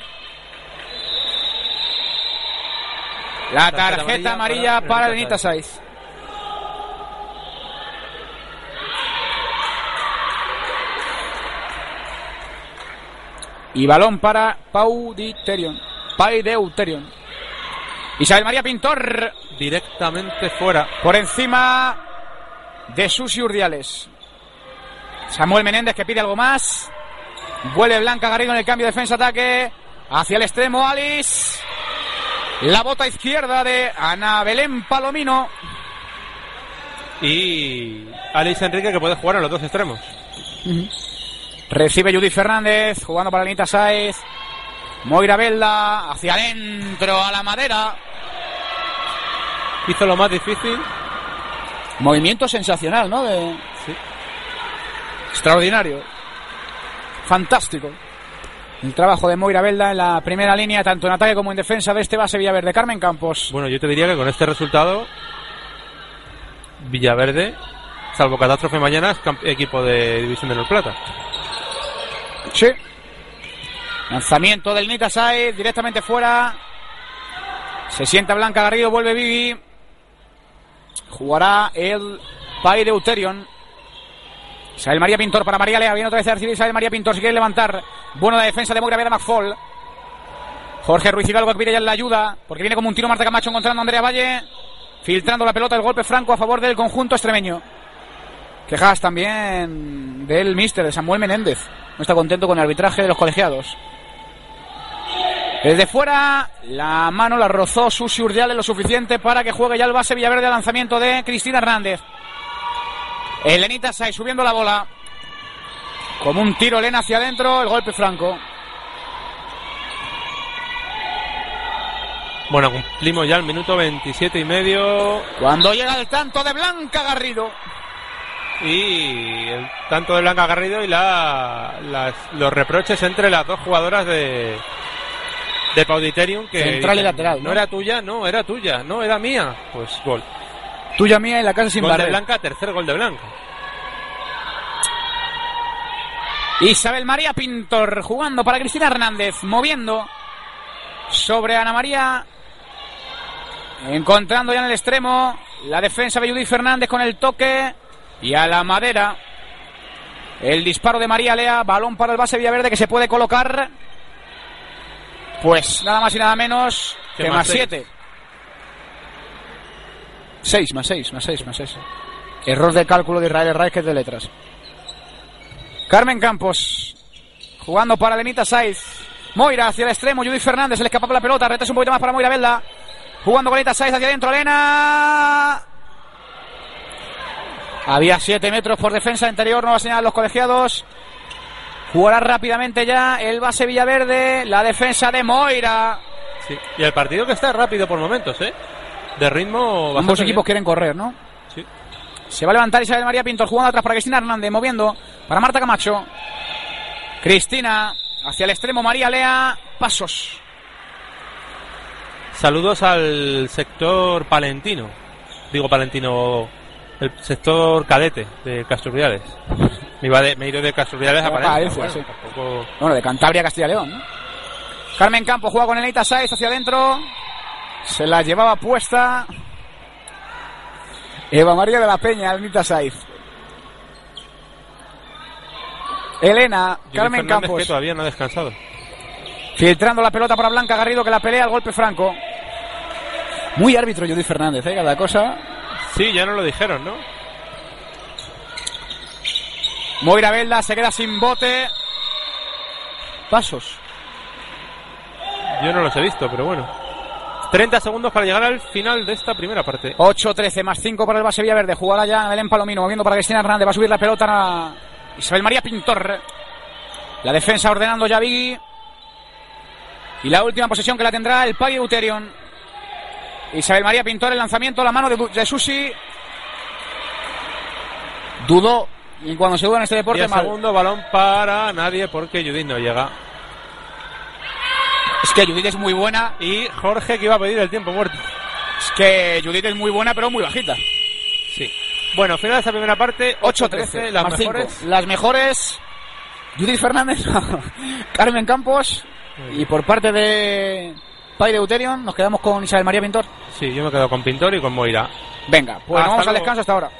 La tarjeta amarilla para Lenita Saiz. Y balón para Pau Diterion. Pai Deuterion. Isabel María Pintor. Directamente fuera. Por encima de Susi Urdiales. Samuel Menéndez que pide algo más. Vuelve Blanca Garrido en el cambio de defensa-ataque. Hacia el extremo Alice. La bota izquierda de Ana Belén Palomino. Y Alice Enrique que puede jugar en los dos extremos. Recibe Judy Fernández, jugando para Anita Saez. Moira Velda, hacia adentro, a la madera. Hizo lo más difícil. Movimiento sensacional, ¿no? De... Sí. Extraordinario. Fantástico. El trabajo de Moira Velda en la primera línea, tanto en ataque como en defensa de este base Villaverde. Carmen Campos. Bueno, yo te diría que con este resultado, Villaverde, salvo catástrofe mañana, es equipo de División de Honor Plata. Sí. Lanzamiento del Nita Saez, directamente fuera. Se sienta Blanca Garrido, vuelve Vivi. Jugará el Pai de Euterion. Isabel María Pintor para María Lea. Viene otra vez a recibir Isabel María Pintor. Si quiere levantar. Buena la defensa de Moira Vera McFall. Jorge Ruiz Hidalgo que pide ya la ayuda. Porque viene como un tiro Marta Camacho encontrando a Andrea Valle. Filtrando la pelota, el golpe franco a favor del conjunto extremeño. Quejas también del mister, de Samuel Menéndez. No está contento con el arbitraje de los colegiados. Desde fuera, la mano la rozó Susi Urdiales lo suficiente para que juegue ya el base Villaverde al lanzamiento de Cristina Hernández. Elenita Sai subiendo la bola. Como un tiro Elena hacia adentro, el golpe franco. Bueno, cumplimos ya el minuto 27 y medio Cuando llega el tanto de Blanca Garrido. y el tanto de Blanca Garrido y la, las- los reproches entre las dos jugadoras de de Pauditerium que Central y lateral, ¿no? no era tuya, no, era tuya, no, era mía. Pues gol. Tuya mía y la casa sin Gol de. Blanca, tercer gol de Blanca. Isabel María Pintor jugando para Cristina Hernández, moviendo sobre Ana María, encontrando ya en el extremo la defensa de Judith Fernández con el toque y a la madera el disparo de María Lea, balón para el base Villaverde que se puede colocar, pues nada más y nada menos Que más más seis. 7. 6 más 6, más 6, más 6. Error de cálculo de Israel Reis que es de letras. Carmen Campos jugando para Lenita Saiz. Moira hacia el extremo. Judith Fernández se le escapa la pelota. Retas un poquito más para Moira Velda. Jugando con Lenita Saiz hacia adentro. Elena. Había 7 metros por defensa interior. Nueva señal los colegiados. Jugará rápidamente ya el base Villaverde. La defensa de Moira. Y el partido que está rápido por momentos, ¿eh? De ritmo Ambos equipos bien. quieren correr, ¿no? Sí. Se va a levantar Isabel María Pintor jugando atrás para Cristina Hernández, moviendo para Marta Camacho. Cristina hacia el extremo, María Lea, pasos. Saludos al sector palentino. Digo palentino, el sector cadete de Casturriales. Me, iba de- me he ido de Casturriales a Palencia. Bueno, sí. tampoco- Bueno, de Cantabria a Castilla León. ¿no? Carmen Campos juega con Elita Saiz hacia adentro. Se la llevaba puesta. Eva María de la Peña, Elita Saiz. Elena, Carmen Fernández, Campos. que todavía no ha descansado. Filtrando la pelota para Blanca Garrido que la pelea al golpe franco. Muy árbitro Judith Fernández, ¿eh? Cada cosa. Sí, ya no lo dijeron, ¿no? Moira Belda se queda sin bote. Pasos. Yo no los he visto, pero bueno. 30 segundos para llegar al final de esta primera parte. 8-13 más 5 para el base Villaverde. Jugará ya Belén Palomino, moviendo para Cristina Hernández. Va a subir la pelota a Isabel María Pintor. La defensa ordenando ya Vigui. Y la última posesión que la tendrá el Pagui Uterion. Isabel María Pintor, el lanzamiento, la mano de, de Susi. Dudó. Y cuando se duda en este Y deporte, el mal. segundo balón para nadie porque Judith no llega. Es que Judith es muy buena. Y Jorge que iba a pedir el tiempo muerto. Es que Judith es muy buena, pero muy bajita. Sí. Bueno, final de esta primera parte, 8-13, 8-13, las más cinco. mejores. Las mejores, Judith Fernández, [laughs] Carmen Campos, y por parte de Pai de Uterion nos quedamos con Isabel María Pintor. Sí, yo me quedo con Pintor y con Moira. Venga, pues Hasta vamos al descanso hasta ahora.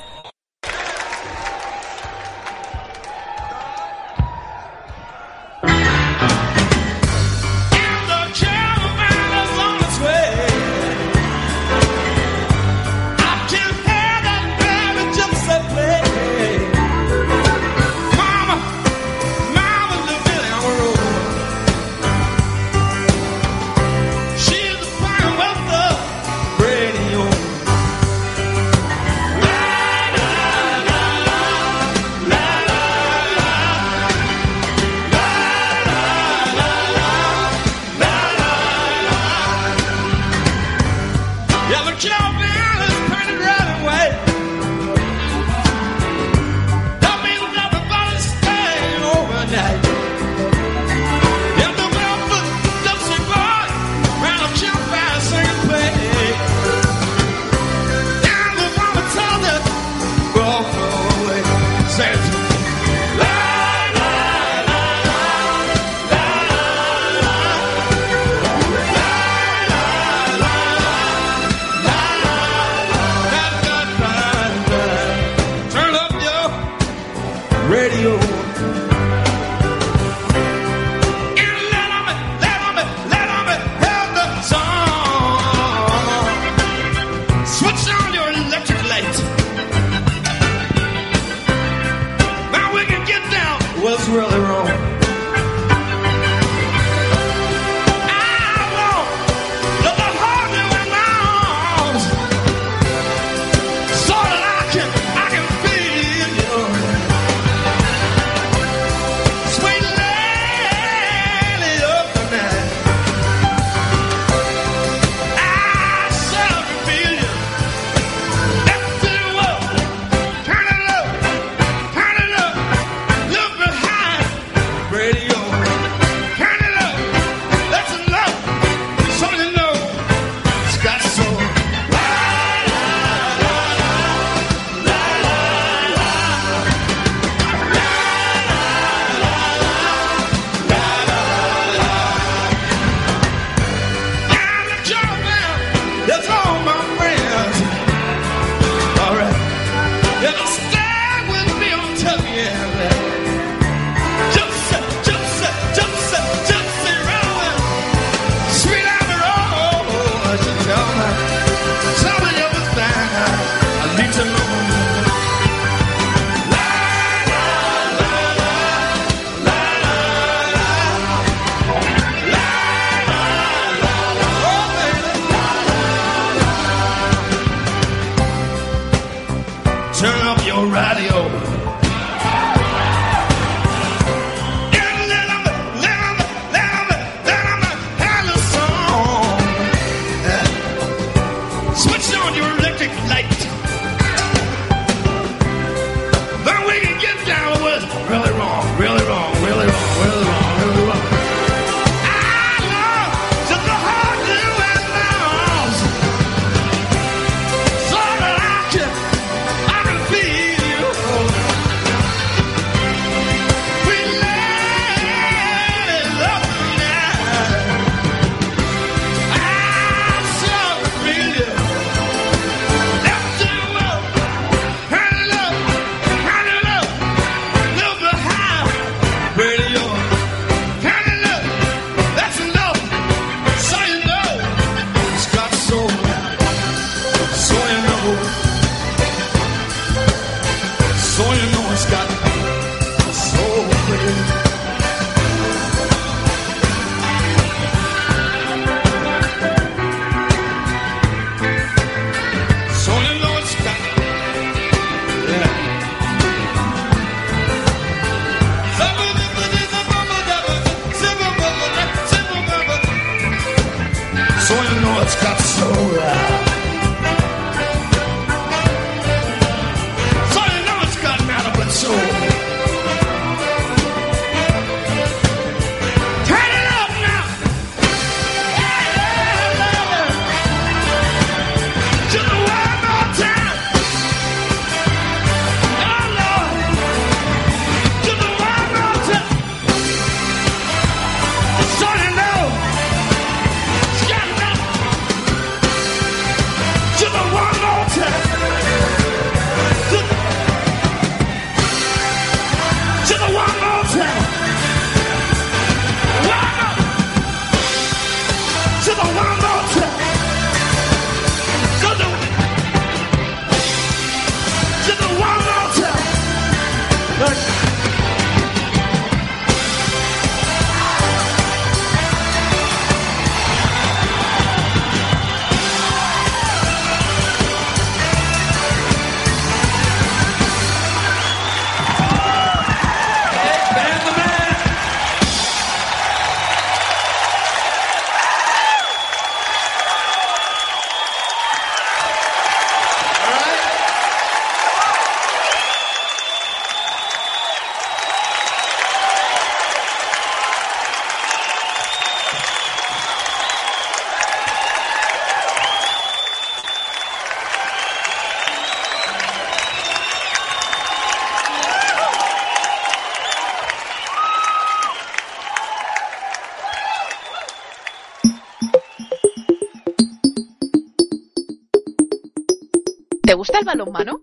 ¿Te gusta el balonmano?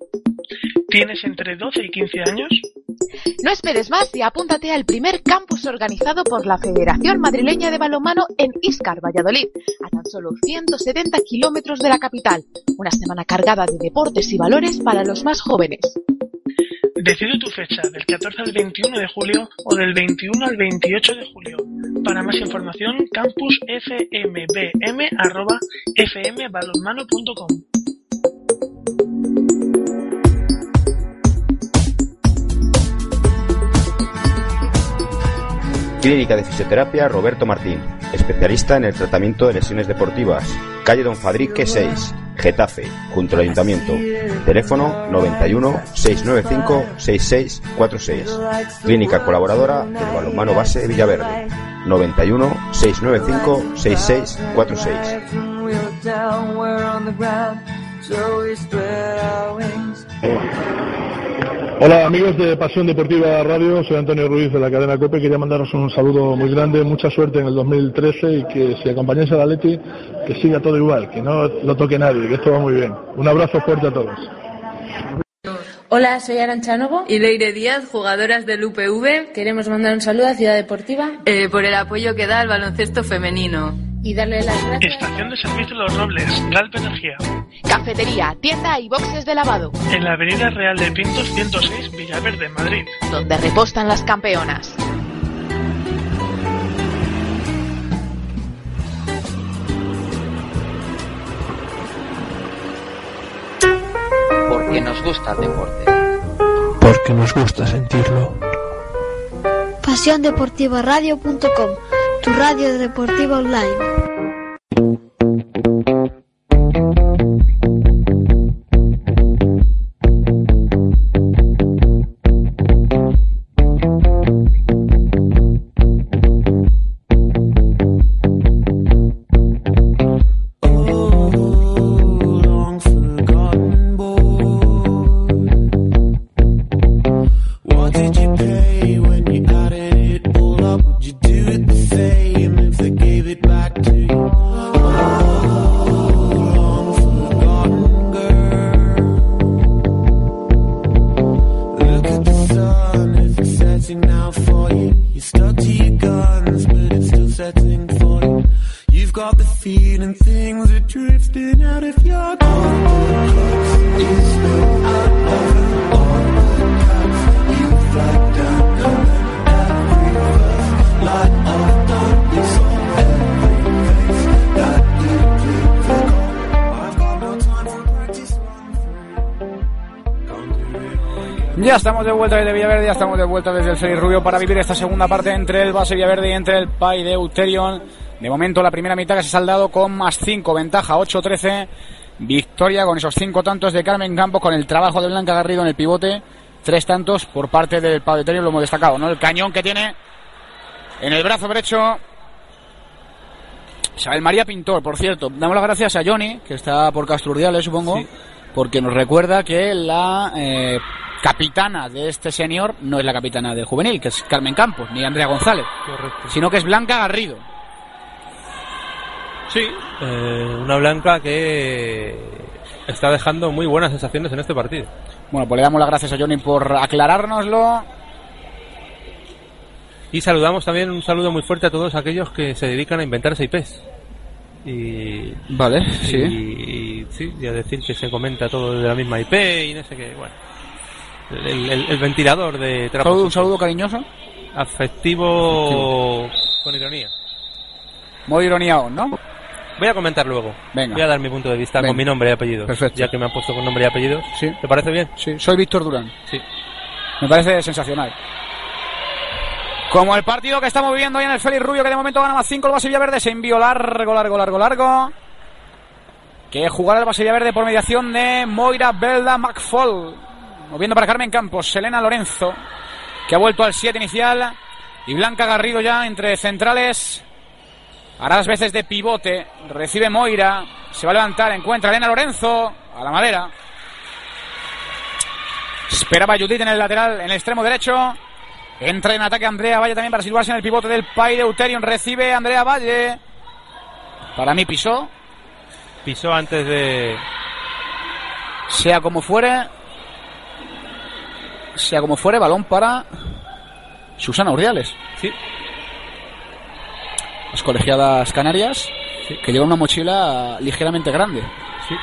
¿Tienes entre 12 y 15 años? No esperes más y apúntate al primer campus organizado por la Federación Madrileña de Balonmano en Íscar, Valladolid, a tan solo 170 kilómetros de la capital. Una semana cargada de deportes y valores para los más jóvenes. Decide tu fecha, del 14 al 21 de julio o del 21 al 28 de julio. Para más información, campusfmbm.fmbalonmano.com. Clínica de Fisioterapia Roberto Martín, especialista en el tratamiento de lesiones deportivas. Calle Don Fadrique 6, Getafe, junto al Ayuntamiento. Teléfono 91 695 6646. Clínica colaboradora del Balonmano Base Villaverde. 91 695 6646. Hola amigos de Pasión Deportiva Radio, soy Antonio Ruiz de la cadena COPE, quería mandaros un saludo muy grande, mucha suerte en el 2013 y que si acompañáis a la Leti, que siga todo igual, que no lo toque nadie, que esto va muy bien. Un abrazo fuerte a todos. Hola, soy Arancha Novo y Leire Díaz, jugadoras del UPV. Queremos mandar un saludo a Ciudad Deportiva eh, por el apoyo que da al baloncesto femenino. Y darle las gracias. Estación de servicio Los Robles, Galp Energía. Cafetería, tienda y boxes de lavado. En la Avenida Real de Pintos 106, Villaverde, Madrid. Donde repostan las campeonas. Porque nos gusta el deporte. Porque nos gusta sentirlo. PasiónDeportivaRadio.com, tu radio deportiva online. Estamos de vuelta desde Villaverde, ya estamos de vuelta desde el Feliz Rubio para vivir esta segunda parte entre el Base Villaverde y entre el Pai de Euterion. De momento la primera mitad que se ha saldado con más 5, ventaja 8-13. Victoria con esos cinco tantos de Carmen Campos, con el trabajo de Blanca Garrido en el pivote. Tres tantos por parte del Paveterio, lo hemos destacado, ¿no? El cañón que tiene en el brazo derecho Isabel María Pintor, por cierto. Damos las gracias a Johnny, que está por Castrurdiales, supongo, porque nos recuerda que la eh, capitana de este señor no es la capitana del juvenil, que es Carmen Campos, ni Andrea González, sino que es Blanca Garrido. Sí, eh, una Blanca que está dejando muy buenas sensaciones en este partido. Bueno, pues le damos las gracias a Johnny por aclarárnoslo. Y saludamos también un saludo muy fuerte a todos aquellos que se dedican a inventarse IPs. Y, vale, sí. Y, sí, y a decir que se comenta todo de la misma IP y no sé qué, bueno. El, el- el ventilador de trabajo. Saludo- un saludo cariñoso. Afectivo, con ironía. Modo ironiao, ¿no? Voy a comentar luego. Venga. Voy a dar mi punto de vista Venga. con mi nombre y apellido. Perfecto. Ya que me han puesto con nombre y apellido. Sí. ¿Te parece bien? Sí, soy Víctor Durán. Sí. Me parece sensacional. Como el partido que estamos viviendo hoy en el Félix Rubio, que de momento gana más 5 el Base Villaverde, se envió largo, largo, largo, largo. Que jugará el Base Villaverde por mediación de Moira Belda McFall. Moviendo para Carmen Campos, Selena Lorenzo, que ha vuelto al 7 inicial. Y Blanca Garrido ya entre centrales. Hará las veces de pivote. Recibe Moira. Se va a levantar. Encuentra a Elena Lorenzo. A la madera. Esperaba Judith en el lateral, en el extremo derecho. Entra en ataque Andrea Valle también para silbarse en el pivote del Pai de Euterion. Recibe Andrea Valle. Para mí pisó. Pisó antes de. Sea como fuere. Sea como fuere, balón para Susana Urdiales. Sí. Las colegiadas canarias que llevan una mochila ligeramente grande. Sí.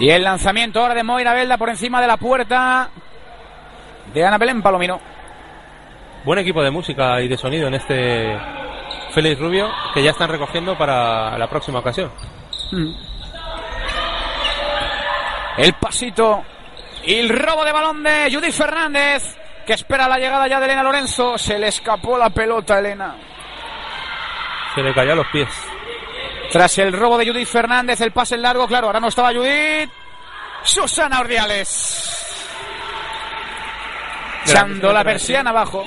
Y el lanzamiento ahora de Moira Belda por encima de la puerta de Ana Belén Palomino. Buen equipo de música y de sonido en este Félix Rubio que ya están recogiendo para la próxima ocasión. Mm. El pasito y el robo de balón de Judith Fernández, que espera la llegada ya de Elena Lorenzo. Se le escapó la pelota a Elena. Se le cayó a los pies. Tras el robo de Judith Fernández, el pase en largo, claro, ahora no estaba Judith. Susana Ordiales. Echando la persiana abajo.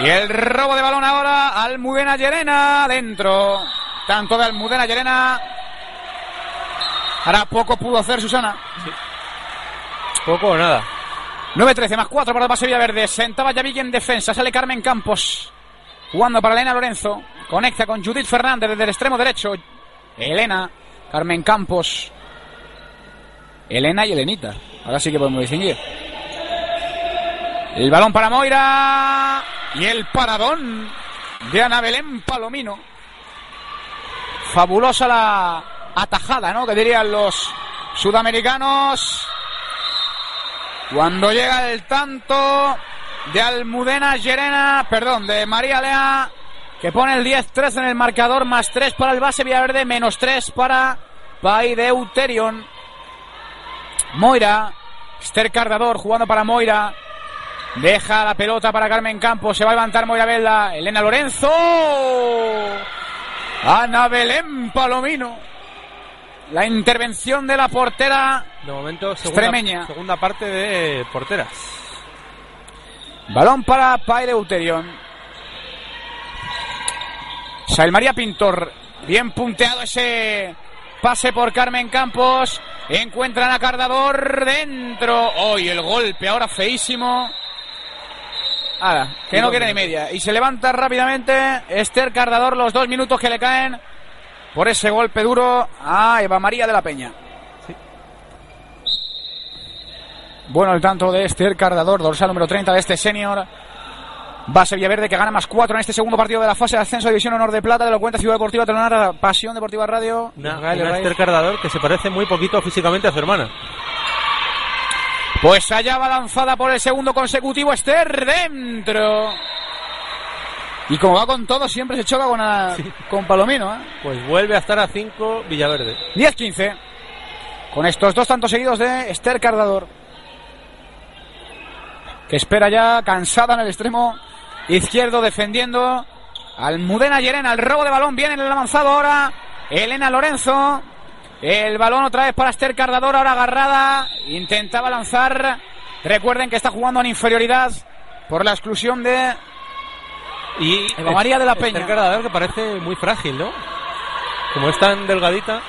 Y el robo de balón ahora, Almudena Llerena dentro. Tanto de Almudena Llerena. Ahora poco pudo hacer Susana. Poco o nada. 9-13 más 4 para el pase Villaverde. Sentaba Yavique en defensa. Sale Carmen Campos. Jugando para Elena Lorenzo. Conecta con Judith Fernández desde el extremo derecho. Elena. Carmen Campos. Elena y Elenita. Ahora sí que podemos distinguir. El balón para Moira. Y el paradón de Ana Belén Palomino. Fabulosa la atajada, ¿no? Que dirían los sudamericanos. Cuando llega el tanto de Almudena Llerena, perdón, de María Lea, que pone el 10-13 en el marcador, más 3 para el base Villaverde, menos 3 para Pai de Euterion. Moira, Esther Cardador jugando para Moira. Deja la pelota para Carmen Campos, se va a levantar Moira Velda, Elena Lorenzo. Ana Belén Palomino. La intervención de la portera De momento, segunda, Extremeña. segunda parte de porteras. Balón para Pai de Euterion. Sael María Pintor. Bien punteado ese pase por Carmen Campos. Encuentran a Cardador dentro. Hoy el golpe ahora feísimo. Ahora, que no quiere ni media. Y se levanta rápidamente Esther Cardador los dos minutos que le caen por ese golpe duro a Eva María de la Peña. Bueno, el tanto de Esther Cardador, dorsal número 30 de este senior. Base Villaverde que gana más 4 en este segundo partido de la fase de ascenso a División Honor de Plata de la cuenta Ciudad Deportiva Telonara Pasión Deportiva Radio. Una, una. Esther Cardador que se parece muy poquito físicamente a su hermana. Pues allá va lanzada por el segundo consecutivo Esther dentro. Y como va con todo, siempre se choca con, a- con Palomino. ¿eh? Pues vuelve a estar a 5 Villaverde. 10-15. Con estos dos tantos seguidos de Esther Cardador. Que espera ya cansada en el extremo izquierdo defendiendo Almudena Llerena, el robo de balón viene en el avanzado ahora. Elena Lorenzo. El balón otra vez para Esther Cardador, ahora agarrada. Intentaba lanzar. Recuerden que está jugando en inferioridad por la exclusión de Y Eva María de la Peña. Esther Cardador que parece muy frágil, ¿no? Como es tan delgadita.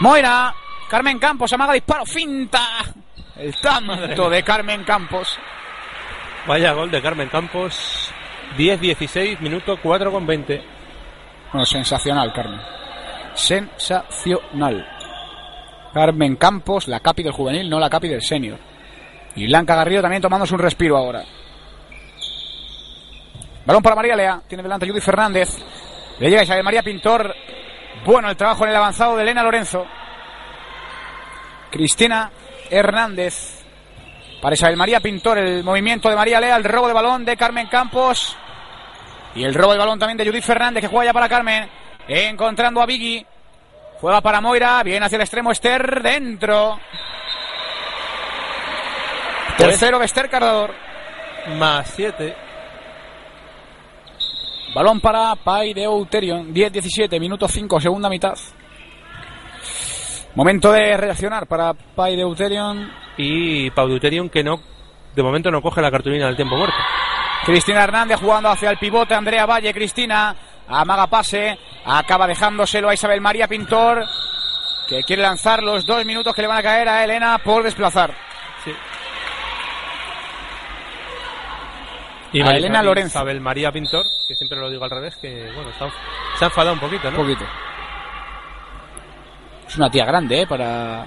Moira. Carmen Campos, amaga disparo, finta. El tanto de Carmen Campos. Vaya gol de Carmen Campos. 10-16, minuto 4 con 20. Bueno, sensacional, Carmen. Sensacional. Carmen Campos, la capi del juvenil, no la capi del senior. Y Blanca Garrido también tomándose un respiro ahora. Balón para María Lea. Tiene delante Judy Fernández. Le llega Isabel María Pintor. Bueno el trabajo en el avanzado de Elena Lorenzo. Cristina Hernández. Para Isabel María Pintor, el movimiento de María Lea, el robo de balón de Carmen Campos. Y el robo de balón también de Judith Fernández, que juega ya para Carmen. Encontrando a Vicky. Juega para Moira. Viene hacia el extremo Esther. Dentro. Tercero de Esther Cardador. Más 7. Balón para Pai de Euterion. 10-17, minuto 5, segunda mitad. Momento de reaccionar para Pai de Euterion. Y Paudeuterion que no, de momento no coge la cartulina del tiempo muerto. Cristina Hernández jugando hacia el pivote. Andrea Valle, Cristina. Amaga pase. Acaba dejándoselo a Isabel María Pintor. Que quiere lanzar los dos minutos que le van a caer a Elena por desplazar. Sí. A Elena Lorenzo. Isabel María Pintor, que siempre lo digo al revés, que bueno, está- se ha enfadado un poquito, ¿no? Un poquito. Es una tía grande, ¿eh? Para.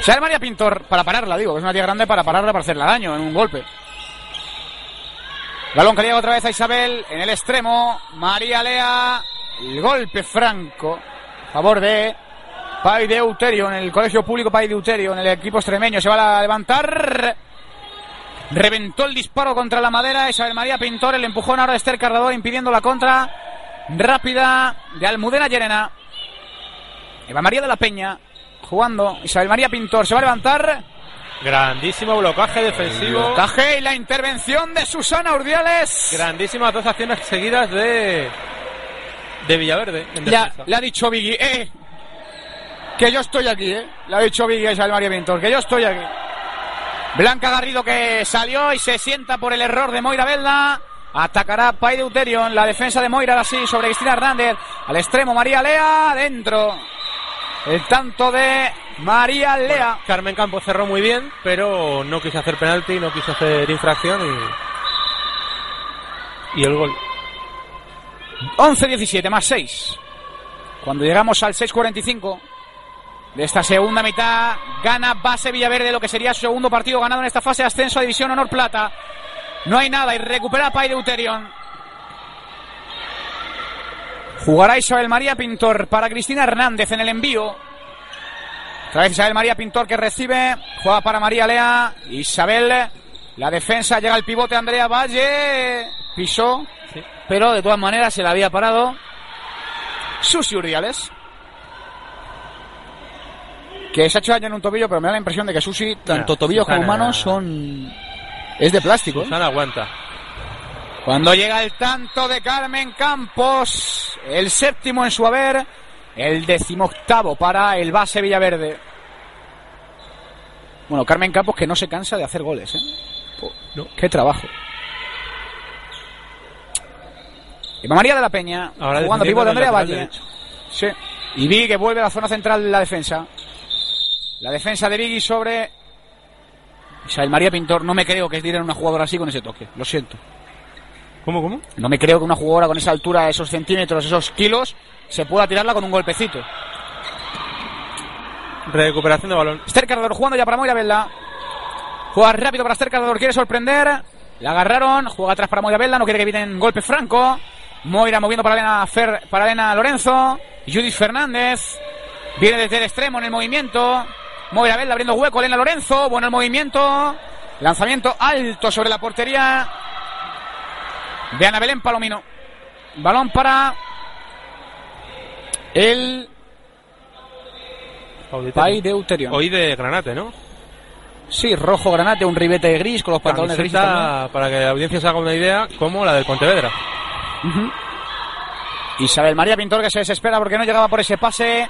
Isabel María Pintor, para pararla, digo, es una tía grande para pararla, para hacerle daño en un golpe. Balón que llega otra vez a Isabel en el extremo. María Lea. El golpe franco. A favor de Pai de Euterio en el colegio público Pai de Euterio en el equipo extremeño. Se va a levantar. Reventó el disparo contra la madera. Isabel María Pintor. El empujón ahora de Esther Cardador impidiendo la contra rápida de Almudena Llerena. Eva María de la Peña jugando. Isabel María Pintor se va a levantar. Grandísimo blocaje defensivo. Blocaje y la intervención de Susana Urdiales. Grandísimas dos acciones seguidas de de Villaverde. en Le ha, defensa. le ha dicho Vigui, eh, que yo estoy aquí, eh. Le ha dicho Vigui a Isabel María Pintor, que yo estoy aquí. Blanca Garrido que salió y se sienta por el error de Moira Belda. Atacará Pai de Uterion, la defensa de Moira ahora sí sobre Cristina Hernández. Al extremo María Lea, dentro. El tanto de María Lea. Carmen Campos cerró muy bien, pero no quiso hacer penalti, no quiso hacer infracción y. Y el gol. 11-17 más 6. Cuando llegamos al 6-45 de esta segunda mitad, gana base Villaverde lo que sería su segundo partido ganado en esta fase de ascenso a División Honor Plata. No hay nada y recupera Pai de Uterion. Jugará Isabel María Pintor para Cristina Hernández en el envío. Otra vez Isabel María Pintor que recibe, juega para María Lea. Isabel, la defensa llega al pivote Andrea Valle. Pisó, pero de todas maneras se la había parado. Susi Urdiales. Que se ha hecho daño en un tobillo, pero me da la impresión de que Susi, tanto Ya, tobillos como Susana- manos, son. Es de plástico. ¿eh? Susana aguanta. Cuando llega el tanto de Carmen Campos, el séptimo en su haber, el decimoctavo para el base Villaverde. Bueno, Carmen Campos que no se cansa de hacer goles, ¿eh? No. Qué trabajo. Eva María de la Peña, Ahora jugando pivote el Andrea Valle. Sí. Y Vicky que vuelve a la zona central de la defensa. La defensa de Vicky sobre Isabel María Pintor. No me creo que es en una jugadora así con ese toque. Lo siento. ¿Cómo, cómo? No me creo que una jugadora con esa altura, esos centímetros, esos kilos, se pueda tirarla con un golpecito. Recuperación de balón. Esther Cardador jugando ya para Moira Belda. Juega rápido para Esther Cardador, quiere sorprender. La agarraron, juega atrás para Moira Belda, no quiere que eviten golpe franco. Moira moviendo para Elena, Fer, para Elena Lorenzo. Judith Fernández. Viene desde el extremo en el movimiento. Moira Belda abriendo hueco, Elena Lorenzo. Bueno el movimiento. Lanzamiento alto sobre la portería de Ana Belén Palomino. Balón para el Pai de Uterion. Hoy de Granate, ¿no? Sí, rojo granate, un ribete gris con los pantalones grises. para que la audiencia se haga una idea, como la del Pontevedra. Isabel María Pintor que se desespera porque no llegaba por ese pase.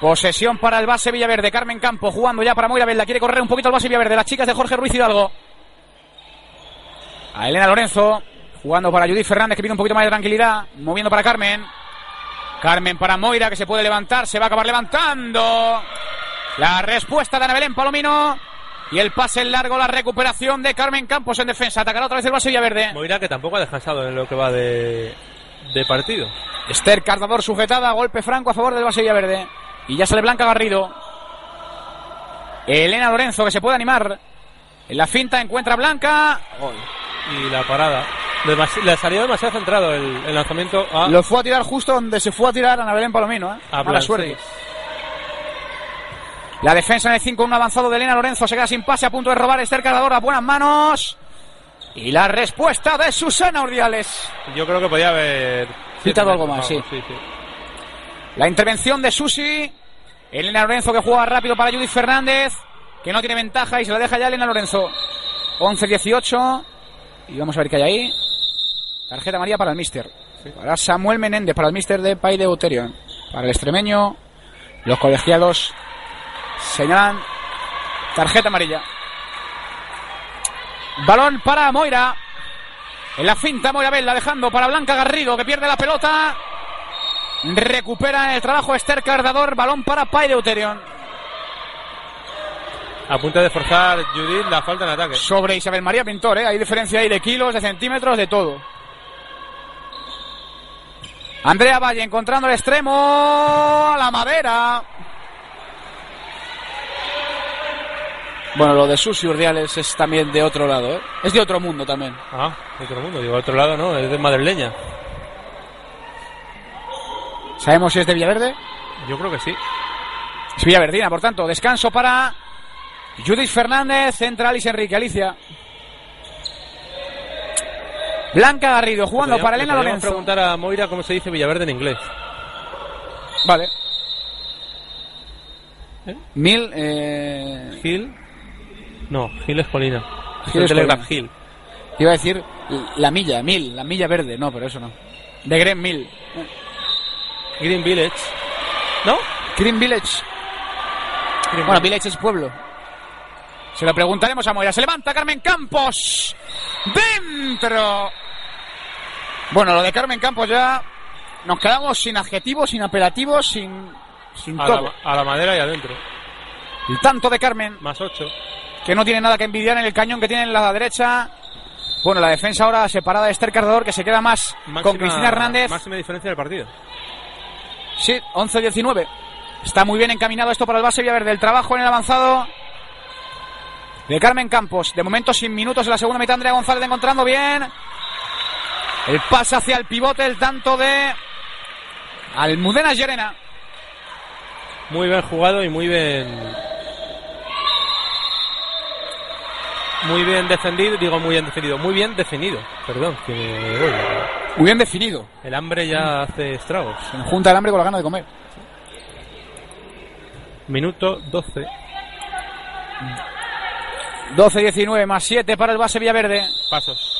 Posesión para el base Villaverde. Carmen Campo jugando ya para Moira Velda. Quiere correr un poquito el base Villaverde. Las chicas de Jorge Ruiz Hidalgo. A Elena Lorenzo. Jugando para Judith Fernández que pide un poquito más de tranquilidad. Moviendo para Carmen. Carmen para Moira que se puede levantar. Se va a acabar levantando. La respuesta de Ana Belén Palomino. Y el pase en largo, la recuperación de Carmen Campos en defensa. Atacará otra vez el base Villaverde. Moira que tampoco ha descansado en lo que va de, de partido. Esther Cardador sujetada, golpe franco a favor del base Villaverde. Y ya sale Blanca Garrido. Elena Lorenzo que se puede animar. En la finta encuentra Blanca. Y la parada. Demasi- le salió demasiado centrado el, el lanzamiento a, Lo fue a tirar justo donde se fue a tirar Ana Belén Palomino. ¿eh? a Mala suerte. La defensa en el 5 un avanzado de Elena Lorenzo se queda sin pase a punto de robar Esther Cardador a buenas manos. Y la respuesta de Susana Urdiales. Yo creo que podía haber... Quitado algo más, sí. sí, sí. La intervención de Susi. Elena Lorenzo que juega rápido para Judith Fernández. Que no tiene ventaja y se la deja ya Elena Lorenzo. 11-18. Y vamos a ver qué hay ahí. Tarjeta María para el Mister. Para Samuel Menéndez, para el Mister de Pay de Uterion. Para el extremeño. Los colegiados señalan tarjeta amarilla. Balón para Moira. En la finta Moira Bella dejando para Blanca Garrido que pierde la pelota. Recupera el trabajo Esther Cardador. Balón para Pay de Uterion. A punto de forzar Judith la falta en ataque. Sobre Isabel María Pintor, ¿eh? Hay diferencia ahí de kilos, de centímetros, de todo. Andrea Valle encontrando el extremo a la madera. Bueno, lo de Susi Urdiales es también de otro lado, ¿eh? Es de otro mundo también. Ah, de otro mundo. Digo, otro lado no, es de madrileña. ¿Sabemos si es de Villaverde? Yo creo que sí. Es Villaverdina, por tanto. Descanso para Judith Fernández, central y Enrique Alicia. Blanca Garrido jugando Le para podríamos- Elena le podríamos Lorenzo. preguntar a Moira cómo se dice Villaverde en inglés. Vale. Mil. Eh... Gil. No, Gil es Colina. El es Colina. Hill. Iba a decir la milla, mil, la milla verde. No, pero eso no. De Green Mill. Green Village. ¿No? Green Village. bueno, Village es pueblo. Se lo preguntaremos a Moira. Se levanta Carmen Campos. Dentro. Bueno, lo de Carmen Campos ya. Nos quedamos sin adjetivos, sin apelativos, sin. Sin A todo. la, a la madera y adentro. El tanto de Carmen. Más 8. que no tiene nada que envidiar en el cañón que tiene en la derecha. Bueno, la defensa ahora separada de Esther Cardador, que se queda más con Cristina Hernández. Máxima diferencia del partido. Sí, 11-19. Está muy bien encaminado esto para el base Villaverde. El trabajo en el avanzado de Carmen Campos. De momento sin minutos en la segunda mitad. Andrea González encontrando bien. El pase hacia el pivote, el tanto de Almudena Llerena. Muy bien jugado y muy bien. Muy bien defendido, digo muy bien defendido, muy bien definido, perdón, que me voy. Muy bien definido. El hambre ya hace estragos. Se junta el hambre con la gana de comer. Minuto 12. 12-19 más 7 para el base Villaverde. Pasos.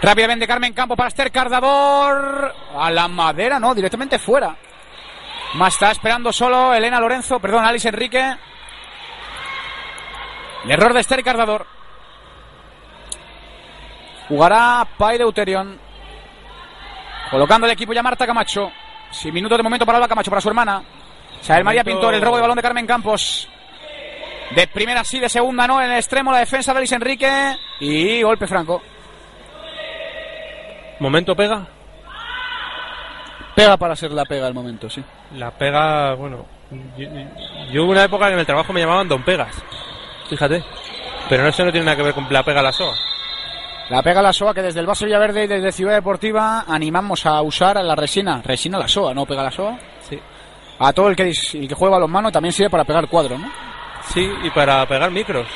Rápidamente Carmen Campo para Esther Cardador. A la madera, no, directamente fuera. Más está esperando solo Elena Lorenzo, perdón, Alice Enrique. El error de Esther Cardador. Jugará Pai de Uterion. Colocando el equipo ya Marta Camacho. Sin minutos de momento para Alba Camacho, para su hermana. Isabel María Pintor, el robo de balón de Carmen Campos. De primera sí, de segunda no. En el extremo la defensa de Alice Enrique. Y golpe franco. Momento pega. Pega para ser la pega al momento, sí. La pega, bueno. Yo, yo hubo una época en el trabajo me llamaban Don Pegas. Fíjate. Pero eso no tiene nada que ver con la pega a la soga. La pega la SOA que desde el Base Villaverde y desde Ciudad Deportiva animamos a usar la resina. Resina la SOA, ¿no? Pega la SOA. Sí. A todo el que, el que juega los manos también sirve para pegar cuadros, ¿no? Sí, y para pegar micros.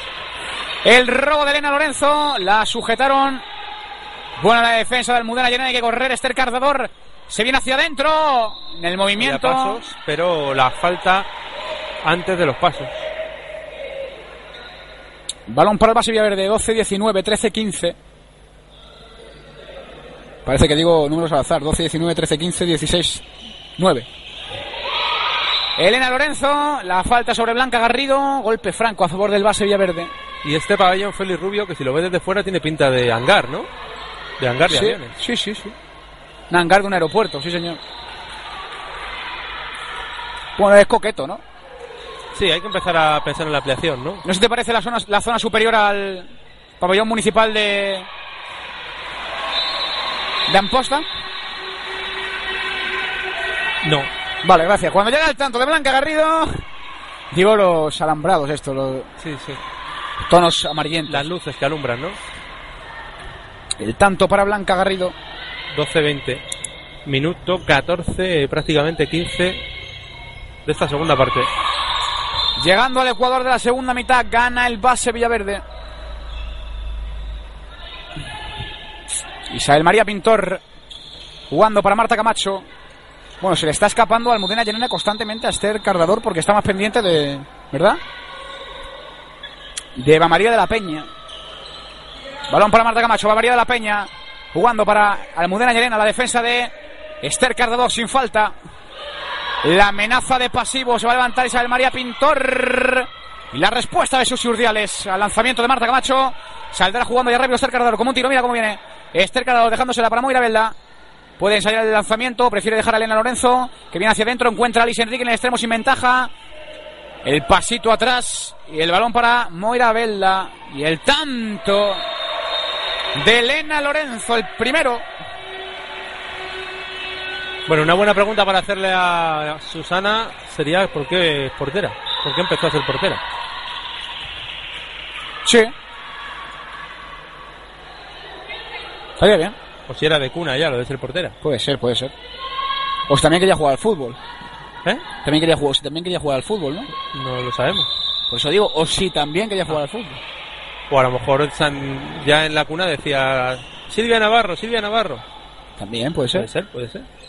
El robo de Elena Lorenzo. La sujetaron. Buena la defensa del Mudena. Llena hay que correr. Esther Cardador se viene hacia adentro. En el movimiento. pasos, pero la falta antes de los pasos. Balón para el base Villaverde, 12, 19, 13, 15. Parece que digo números al azar, 12, 19, 13, 15, 16, 9. Elena Lorenzo, la falta sobre Blanca Garrido, golpe franco a favor del base Villaverde. Y este pabellón Félix Rubio, que si lo ves desde fuera tiene pinta de hangar, ¿no? De hangar de sí, aviones. Sí, sí, sí. Un hangar de un aeropuerto, sí señor. Bueno, es coqueto, ¿no? Sí, hay que empezar a pensar en la ampliación, ¿no? ¿No sé si te parece la zona, la zona superior al pabellón municipal de... de Amposta? No. Vale, gracias. Cuando llega el tanto de Blanca Garrido... Digo los alambrados estos, los Sí, sí. tonos amarillentos. Las luces que alumbran, ¿no? El tanto para Blanca Garrido. 12-20. Minuto 14, prácticamente 15 de esta segunda parte. Llegando al Ecuador de la segunda mitad, gana el base Villaverde. Isabel María Pintor jugando para Marta Camacho. Bueno, se le está escapando a Almudena Llanena constantemente a Esther Cardador porque está más pendiente de. ¿Verdad? De Eva María de la Peña. Balón para Marta Camacho, Eva María de la Peña. Jugando para Almudena Llanena, la defensa de Esther Cardador sin falta. La amenaza de pasivo se va a levantar Isabel María Pintor. Y la respuesta de sus Urdiales al lanzamiento de Marta Camacho. Saldrá jugando ya rápido Esther Cardador como un tiro. Mira cómo viene. Esther Cardador dejándosela para Moira Belda. Puede ensayar el lanzamiento. Prefiere dejar a Elena Lorenzo. Que viene hacia adentro. Encuentra a Alice Enrique en el extremo sin ventaja. El pasito atrás. Y el balón para Moira Belda. Y el tanto de Elena Lorenzo. El primero. Bueno, una buena pregunta para hacerle a Susana sería ¿por qué portera? ¿Por qué empezó a ser portera? Sí. Estaría bien. O si era de cuna ya lo de ser portera. Puede ser, puede ser. O si también quería jugar al fútbol. ¿Eh? También quería jugar, si también quería jugar al fútbol, ¿no? No lo sabemos. Por eso digo, o si también quería jugar al fútbol. O a lo mejor ya en la cuna decía Silvia Navarro, Silvia Navarro. También puede ser. Puede ser, puede ser.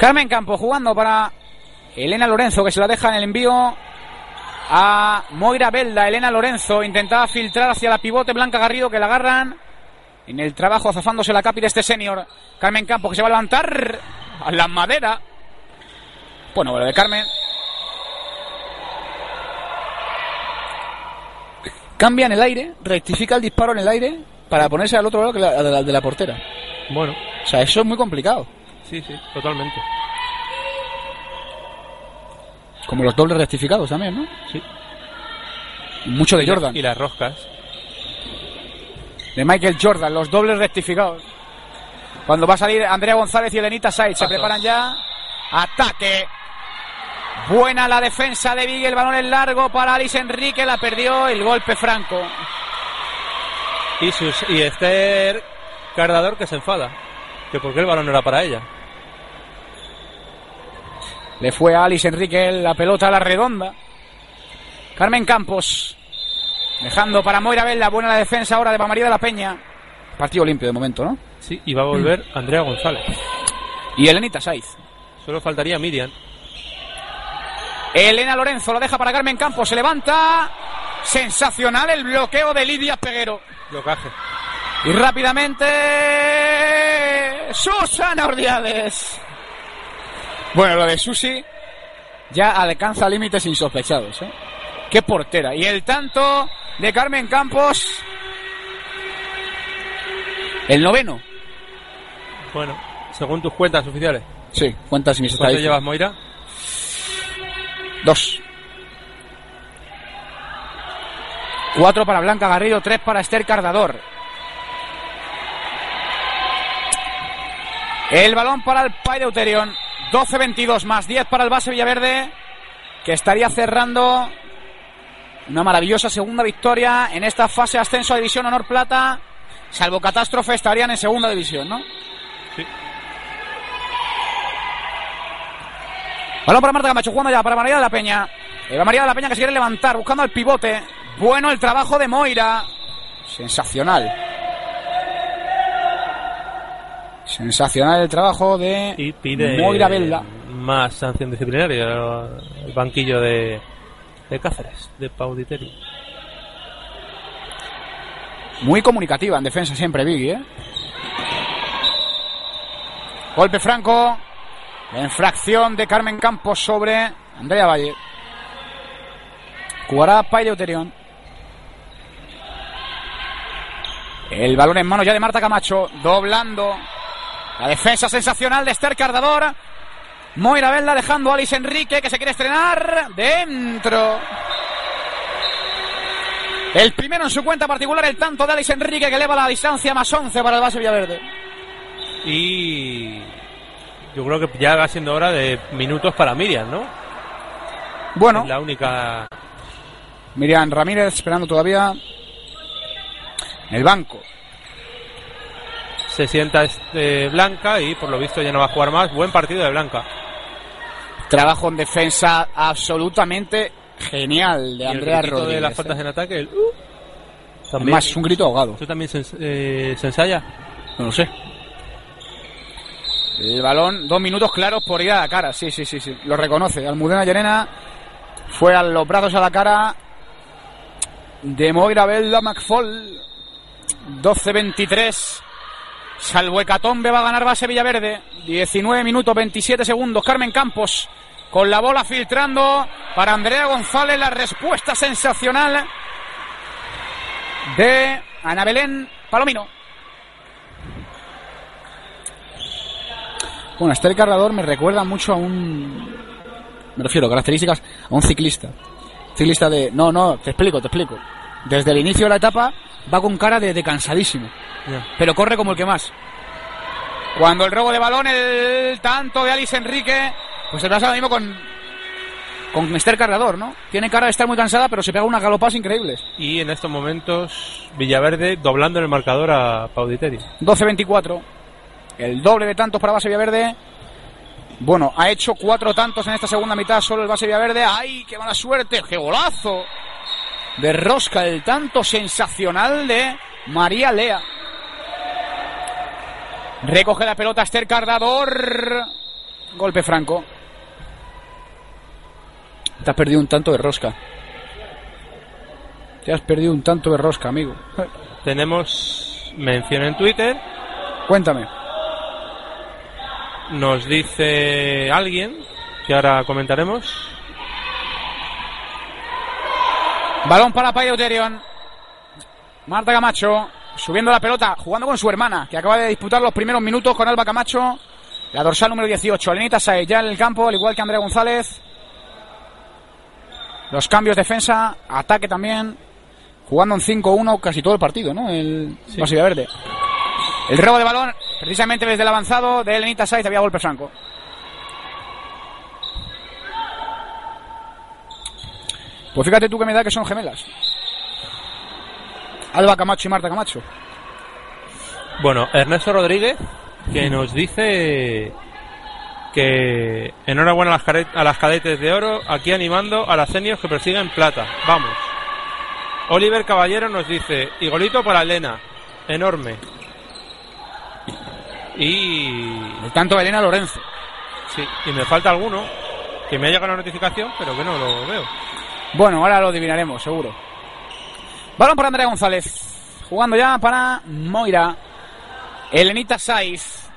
Carmen Campos jugando para Elena Lorenzo, que se la deja en el envío a Moira Belda. Elena Lorenzo intentaba filtrar hacia la pivote Blanca Garrido, que la agarran en el trabajo, zafándose la capi de este senior. Carmen Campos, que se va a levantar a la madera. Bueno, lo de Carmen. Cambia en el aire, rectifica el disparo en el aire para ponerse al otro lado que la, de, la, de la portera. Bueno, O sea, eso es muy complicado. Sí, sí, totalmente. Como los dobles rectificados también, ¿no? Sí. Mucho de Y la- Jordan. Y las roscas. de Michael Jordan, los dobles rectificados. Cuando va a salir Andrea González y Elenita Said, se preparan ya. Ataque. Buena la defensa de Vigue, el balón es largo para Alice Enrique, la perdió el golpe franco. Y, sus, y Esther Cardador que se enfada. Que porque el balón no era para ella. Le fue a Alice Enrique la pelota a la redonda. Carmen Campos. Dejando para Moira Bella, buena la defensa ahora de María de la Peña. Partido limpio de momento, ¿no? Sí, y va a volver Andrea González. Y Elenita Saiz. Solo faltaría Miriam. Elena Lorenzo lo deja para Carmen Campos, se levanta. Sensacional el bloqueo de Lidia Peguero. Blocaje. Y rápidamente. Susana Ordiales. Bueno, lo de Susi ya alcanza límites insospechados. ¿eh? Qué portera. Y el tanto de Carmen Campos. El noveno. Bueno, según tus cuentas oficiales. Sí, cuentas mis ¿Cuánto llevas, Moira? Dos. Cuatro para Blanca Garrido, tres para Esther Cardador. El balón para el Pai de Euterion. 12-22 más 10 para el base Villaverde. Que estaría cerrando una maravillosa segunda victoria en esta fase de ascenso a División Honor Plata. Salvo catástrofe estarían en segunda división, ¿no? Sí. Balón para Marta Camacho, jugando ya para María de la Peña. Eva María de la Peña que se quiere levantar, buscando el pivote. Bueno el trabajo de Moira. Sensacional. Sensacional el trabajo de Y pide Moira Belda. más sanción disciplinaria el banquillo de, de Cáceres, de Pauditeri. Muy comunicativa en defensa siempre, Vicky, ¿eh? Golpe franco. La infracción de Carmen Campos sobre Andrea Valle. Jugará Paide Uterión. El balón en manos ya de Marta Camacho. Doblando. La defensa sensacional de Esther Cardador. Moira Velda dejando a Alice Enrique que se quiere estrenar. Dentro. El primero en su cuenta particular, el tanto de Alice Enrique que eleva la distancia más 11 para el base Villaverde. Y yo creo que ya va siendo hora de minutos para Miriam, ¿no? Bueno. Es la única. Miriam Ramírez esperando todavía en el banco. Se sienta este Blanca y por lo visto ya no va a jugar más. Buen partido de Blanca. Trabajo en defensa absolutamente genial de Y el Andrea gritito Rodríguez. de las faltas ¿eh? en ataque. El, uh, es un grito ahogado. ¿Eso también se, eh, se ensaya? No lo sé. El balón, dos minutos claros por ir a la cara. Sí, sí, sí, sí. Lo reconoce. Almudena Llerena fue a los brazos a la cara de Moira Belda McFall. 12-23. Salvo Hecatombe va a ganar base Villaverde. 19 minutos 27 segundos. Carmen Campos con la bola filtrando para Andrea González. La respuesta sensacional de Ana Belén Palomino. Bueno, este cargador me recuerda mucho a un. Me refiero, características, a un ciclista. Ciclista de. No, no, te explico, te explico. Desde el inicio de la etapa va con cara de cansadísimo. Pero corre como el que más. Cuando el robo de balón, el tanto de Alice Enrique, pues se pasa lo mismo con. Con Cargador, ¿no? Tiene cara de estar muy cansada, pero se pega unas galopas increíbles. Y en estos momentos Villaverde doblando el marcador a Pauditeri. 12-24. El doble de tantos para base Villaverde. Bueno, ha hecho cuatro tantos en esta segunda mitad solo el base Villaverde. ¡Ay, qué mala suerte! ¡Qué golazo! De Rosca, el tanto sensacional de María Lea. Recoge la pelota Esther Cardador. Golpe franco. Te has perdido un tanto de rosca. Te has perdido un tanto de rosca, amigo. Tenemos mención en Twitter. Cuéntame. Nos dice alguien, que ahora comentaremos. Balón para Payo Terion. Marta Camacho subiendo la pelota, jugando con su hermana, que acaba de disputar los primeros minutos con Alba Camacho. La dorsal número 18, Lenita Saez ya en el campo, al igual que Andrea González. Los cambios defensa, ataque también. Jugando en 5-1 casi todo el partido, ¿no? El Sí. Basilea Verde. El robo de balón, precisamente desde el avanzado de Lenita Saez, había golpe franco. Pues fíjate tú que me da que son gemelas. Alba Camacho y Marta Camacho. Bueno, Ernesto Rodríguez, que nos dice que enhorabuena a las, care- a las cadetes de oro, aquí animando a las seniors que persiguen plata. Vamos. Oliver Caballero nos dice, y golito para Elena, enorme. Y... El tanto de Elena Lorenzo. Sí, y me falta alguno, que me ha llegado la notificación, pero que no lo veo. Bueno, ahora lo adivinaremos, seguro. Balón para Andrea González. Jugando ya para Moira. Elenita Saiz.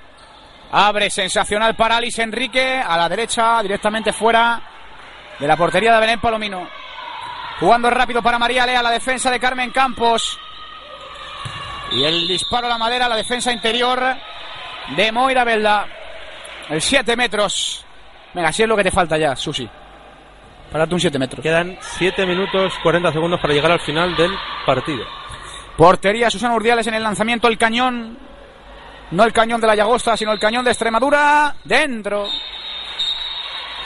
Abre sensacional para Alice Enrique. A la derecha, directamente fuera de la portería de Belén Palomino. Jugando rápido para María Lea, la defensa de Carmen Campos. Y el disparo a la madera, la defensa interior de Moira Belda. El 7 metros. Venga, si es lo que te falta ya, Susi. Para un 7 metros. Quedan 7 minutos 40 segundos para llegar al final del partido. Portería Susana Urdiales en el lanzamiento, el cañón. No el cañón de la Llagosta, sino el cañón de Extremadura. Dentro.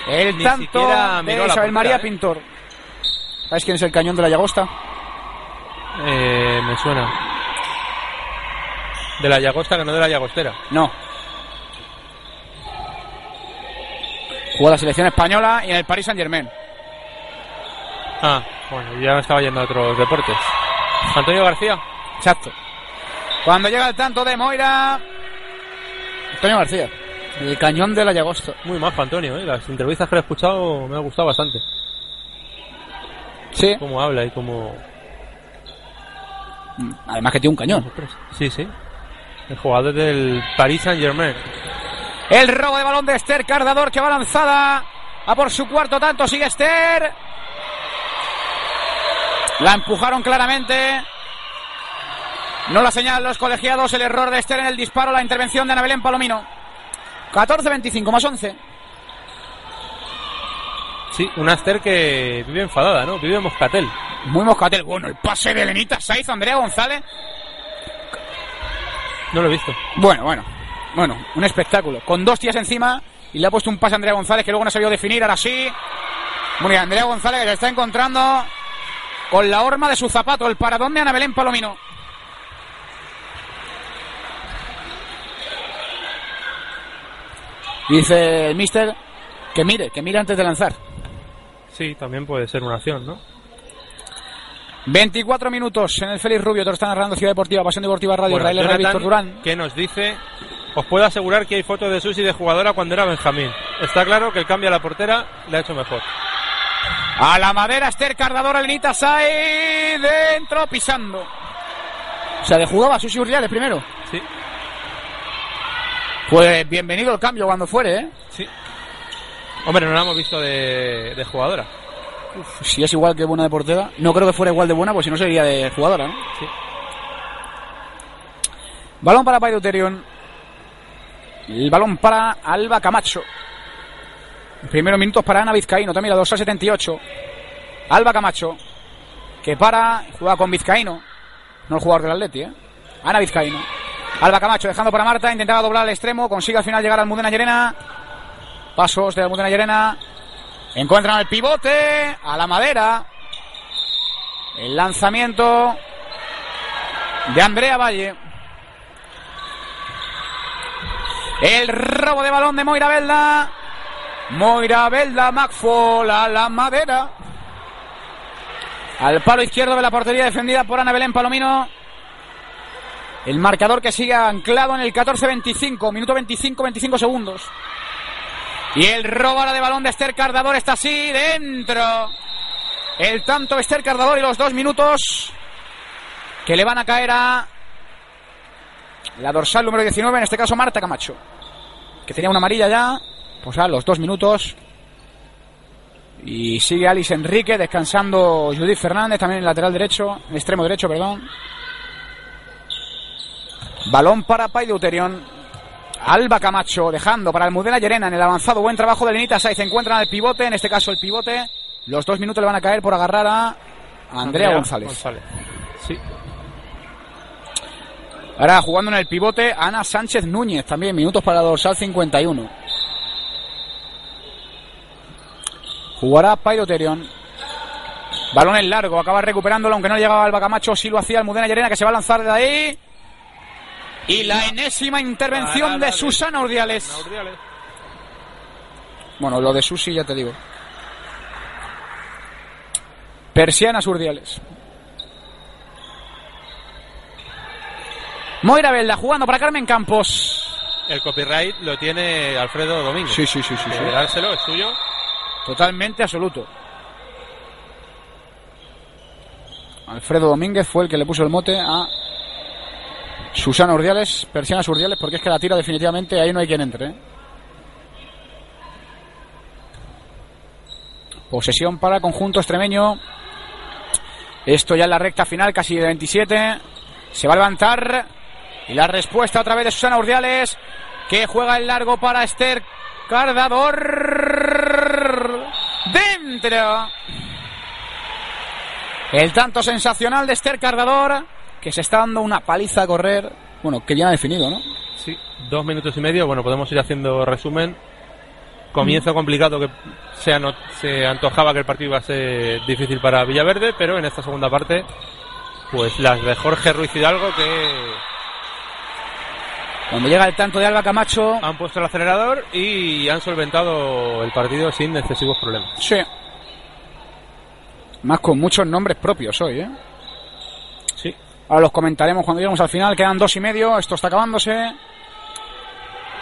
El Ni tanto de Isabel María ¿eh? Pintor. ¿Sabes quién es el cañón de la Llagosta? Eh, me suena. De la Llagosta, que no de la Llagostera. No. Jugó la selección española y en el Paris Saint Germain. Ah, bueno, ya me estaba yendo a otros deportes. Antonio García. Exacto. Cuando llega el tanto de Moira. Antonio García. El cañón de la Llagosto. Muy más Antonio, ¿eh? Las entrevistas que le he escuchado me ha gustado bastante. Sí. Cómo habla y cómo... Además que tiene un cañón. Sí, sí. El jugador del Paris Saint Germain. El robo de balón de Esther Cardador que va lanzada a por su cuarto tanto. Sigue Esther. La empujaron claramente. No la señalan los colegiados. El error de Esther en el disparo. La intervención de Ana Belén Palomino. 14-25 más 11. Sí, una Esther que vive enfadada, ¿no? Vive en Moscatel. Muy Moscatel. Bueno, el pase de Lenita Saiz, Andrea González. No lo he visto. Bueno, bueno. Bueno, un espectáculo. Con dos tías encima y le ha puesto un pase a Andrea González que luego no ha sabido definir. Ahora sí. Muy bien, Andrea González que se está encontrando con la horma de su zapato, el paradón de Ana Belén Palomino. Dice el mister que mire, que mire antes de lanzar. Sí, también puede ser una acción, ¿no? 24 minutos en el Félix Rubio, te lo está narrando Ciudad Deportiva, Pasión Deportiva Radio, Bueno, Israel Jonathan, Víctor Durán. que nos dice, os puedo asegurar que hay fotos de Susi de jugadora cuando era Benjamín. Está claro que el cambio a la portera le ha hecho mejor. A la madera, Esther Cardador, Lenita Sai dentro, pisando. O sea, de jugaba Susi Urdiales primero. Sí. Pues bienvenido el cambio cuando fuere, ¿eh? Sí. Hombre, no la hemos visto de, de jugadora. Si es igual que buena de portera, no creo que fuera igual de buena, pues si no sería de jugadora, ¿no? Sí. Balón para Paideuterion. El balón para Alba Camacho. Primeros minutos para Ana Vizcaíno, también la 2 a 78. Alba Camacho, que para, juega con Vizcaíno, no el jugador del Atleti, ¿eh? Ana Vizcaíno. Alba Camacho dejando para Marta, intentaba doblar al extremo, consigue al final llegar al Almudena Llerena. Pasos de Almudena Llerena. Encuentran el pivote a la madera. El lanzamiento de Andrea Valle. El robo de balón de Moira Belda. Moira Belda, Macfol a la madera. Al palo izquierdo de la portería defendida por Ana Belén Palomino. El marcador que sigue anclado en el 14-25, minuto 25-25 segundos. Y el robo de balón de Esther Cardador está así, dentro. El tanto de Esther Cardador y los dos minutos que le van a caer a la dorsal número 19, en este caso Marta Camacho, que tenía una amarilla ya, pues a los dos minutos. Y sigue Alice Enrique, descansando Judith Fernández, también en el lateral derecho, en extremo derecho, perdón. Balón para Paideuterion. Alba Camacho dejando para Almudena Llerena en el avanzado. Buen trabajo de Lenita Saiz. Encuentran al pivote, en este caso el pivote. Los dos minutos le van a caer por agarrar a Andrea, González. Sí. Ahora jugando en el pivote Ana Sánchez Núñez también. Minutos para dorsal 51. Jugará Pairoterion. Balón en largo. Acaba recuperándolo aunque no llegaba Alba Camacho. Sí lo hacía Almudena Llerena que se va a lanzar de ahí. Y la enésima intervención de de Susana Urdiales. Urdiales. Bueno, lo de Susi ya te digo. Persianas Urdiales. Moira Belda jugando para Carmen Campos. El copyright lo tiene Alfredo Domínguez. Sí, sí, sí, sí, sí. Dárselo, es suyo. Totalmente absoluto. Alfredo Domínguez fue el que le puso el mote a Susana Urdiales, Persianas Urdiales, porque es que la tira definitivamente ahí no hay quien entre. ¿eh? Posesión para conjunto extremeño. Esto ya en la recta final, casi de 27. Se va a levantar. Y la respuesta otra vez de Susana Urdiales, que juega el largo para Esther Cardador. El tanto sensacional de Esther Cardador, que se está dando una paliza a correr. Bueno, que ya ha definido, ¿no? Sí, dos minutos y medio. Bueno, podemos ir haciendo resumen. Comienzo complicado que se, se antojaba que el partido iba a ser difícil para Villaverde, pero en esta segunda parte, pues las de Jorge Ruiz Hidalgo que Cuando llega el tanto de Alba Camacho. han puesto el acelerador y han solventado el partido sin excesivos problemas. Sí. Más con muchos nombres propios hoy, ¿eh? Sí. Ahora los comentaremos cuando lleguemos al final. Quedan dos y medio. Esto está acabándose.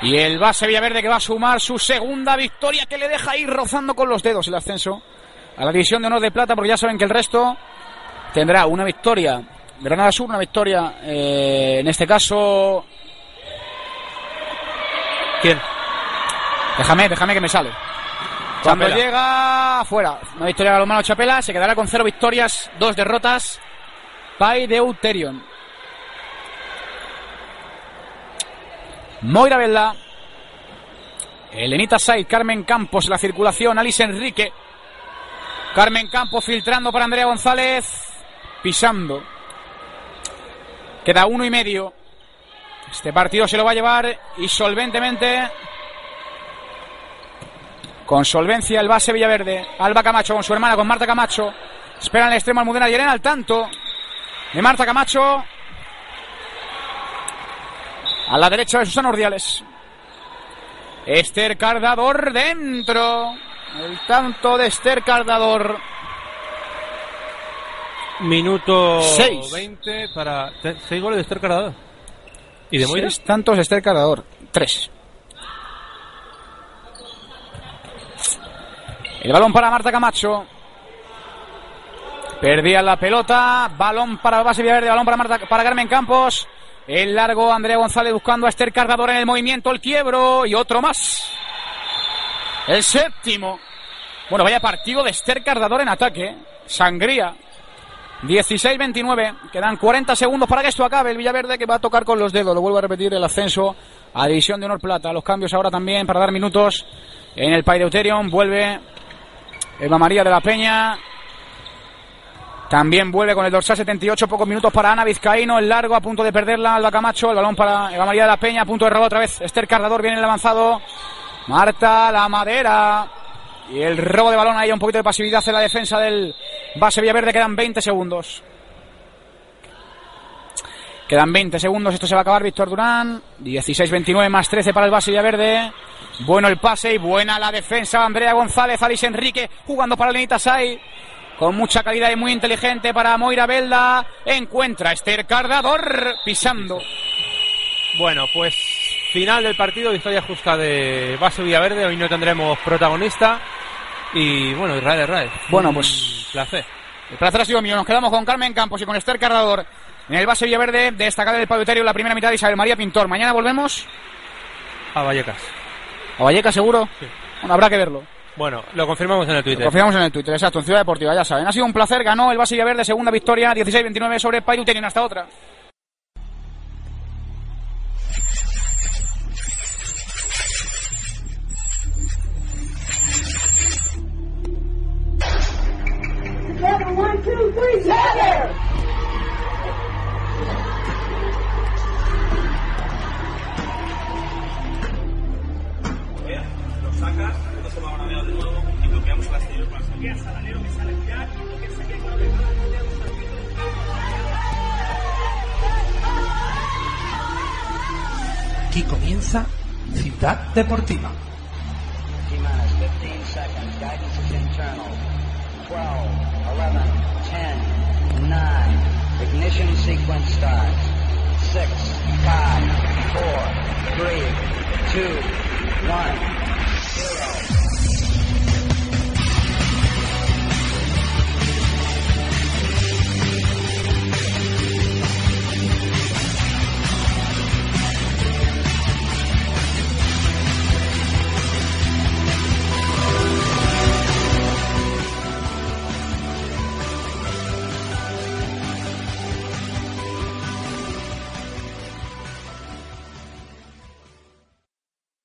Y el base Villaverde que va a sumar su segunda victoria que le deja ir rozando con los dedos el ascenso a la división de honor de plata porque ya saben que el resto tendrá una victoria Granada Sur, una victoria eh, en este caso... ¿Quién? Déjame, déjame que me sale. Cuando llega fuera, una victoria de Balonmano Chapela, se quedará con cero victorias, dos derrotas. Pai de Euterion. Moira Vela. Elenita Said, Carmen Campos, la circulación, Alice Enrique. Carmen Campos filtrando para Andrea González. Pisando. Queda uno y medio. Este partido se lo va a llevar y solventemente. Con solvencia el base Villaverde. Alba Camacho con su hermana, con Marta Camacho. Esperan el extremo Almudena Yerena al tanto de Marta Camacho. A la derecha de Susana Ordiales. Esther Cardador dentro. El tanto de Esther Cardador. Minuto Seis. 20 para 6 goles de Esther Cardador. ¿Y de Moira? Seis tantos de Esther Cardador. Tres. El balón para Marta Camacho. Perdía la pelota. Balón para base Villaverde. Balón para Marta, para Carmen Campos. El largo Andrea González buscando a Esther Cardador en el movimiento. El quiebro y otro más. El séptimo. Bueno, vaya partido de Esther Cardador en ataque. Sangría. 16-29. Quedan 40 segundos para que esto acabe. El Villaverde que va a tocar con los dedos. Lo vuelvo a repetir el ascenso a División de Honor Plata. Los cambios ahora también para dar minutos en el Euterion. Vuelve Eva María de la Peña. También vuelve con el dorsal 78, pocos minutos para Ana Vizcaíno, el largo a punto de perderla, Alba Camacho, el balón para Eva María de la Peña, a punto de robar otra vez, Esther Cardador viene el avanzado, Marta La Madera, y el robo de balón ahí, un poquito de pasividad en la defensa del base Villaverde, quedan 20 segundos. Quedan 20 segundos, esto se va a acabar, Víctor Durán, 16-29 más 13 para el base Villaverde. Bueno el pase y buena la defensa, Andrea González, Alice Enrique, jugando para Lenita Sai con mucha calidad y muy inteligente para Moira Belda. Encuentra Esther Cardador pisando. Bueno, pues final del partido, victoria justa de Base Villaverde. Hoy no tendremos protagonista. Y bueno, Israel Herráez. Bueno, Un pues- Placer. El placer ha sido mío. Nos quedamos con Carmen Campos y con Esther Cardador en el base Villaverde. Destacada del Pavitario la primera mitad de Isabel María Pintor. Mañana volvemos A Vallecas. a Valleca, seguro. Bueno, habrá que verlo. Bueno, lo confirmamos en el Twitter. Lo confiamos en el Twitter, exacto, en Ciudad Deportiva, ya saben. Ha sido un placer, ganó el base Villaverde, segunda victoria, 16-29 sobre Pairuterion. Hasta otra. Together, one, two, three, together! Lo sacas, se va a de nuevo y bloqueamos el astillero para salir. al alero que sale con el Aquí comienza Ciudad Deportiva. Ignition sequence starts. Six, five, four, three, two, one, zero.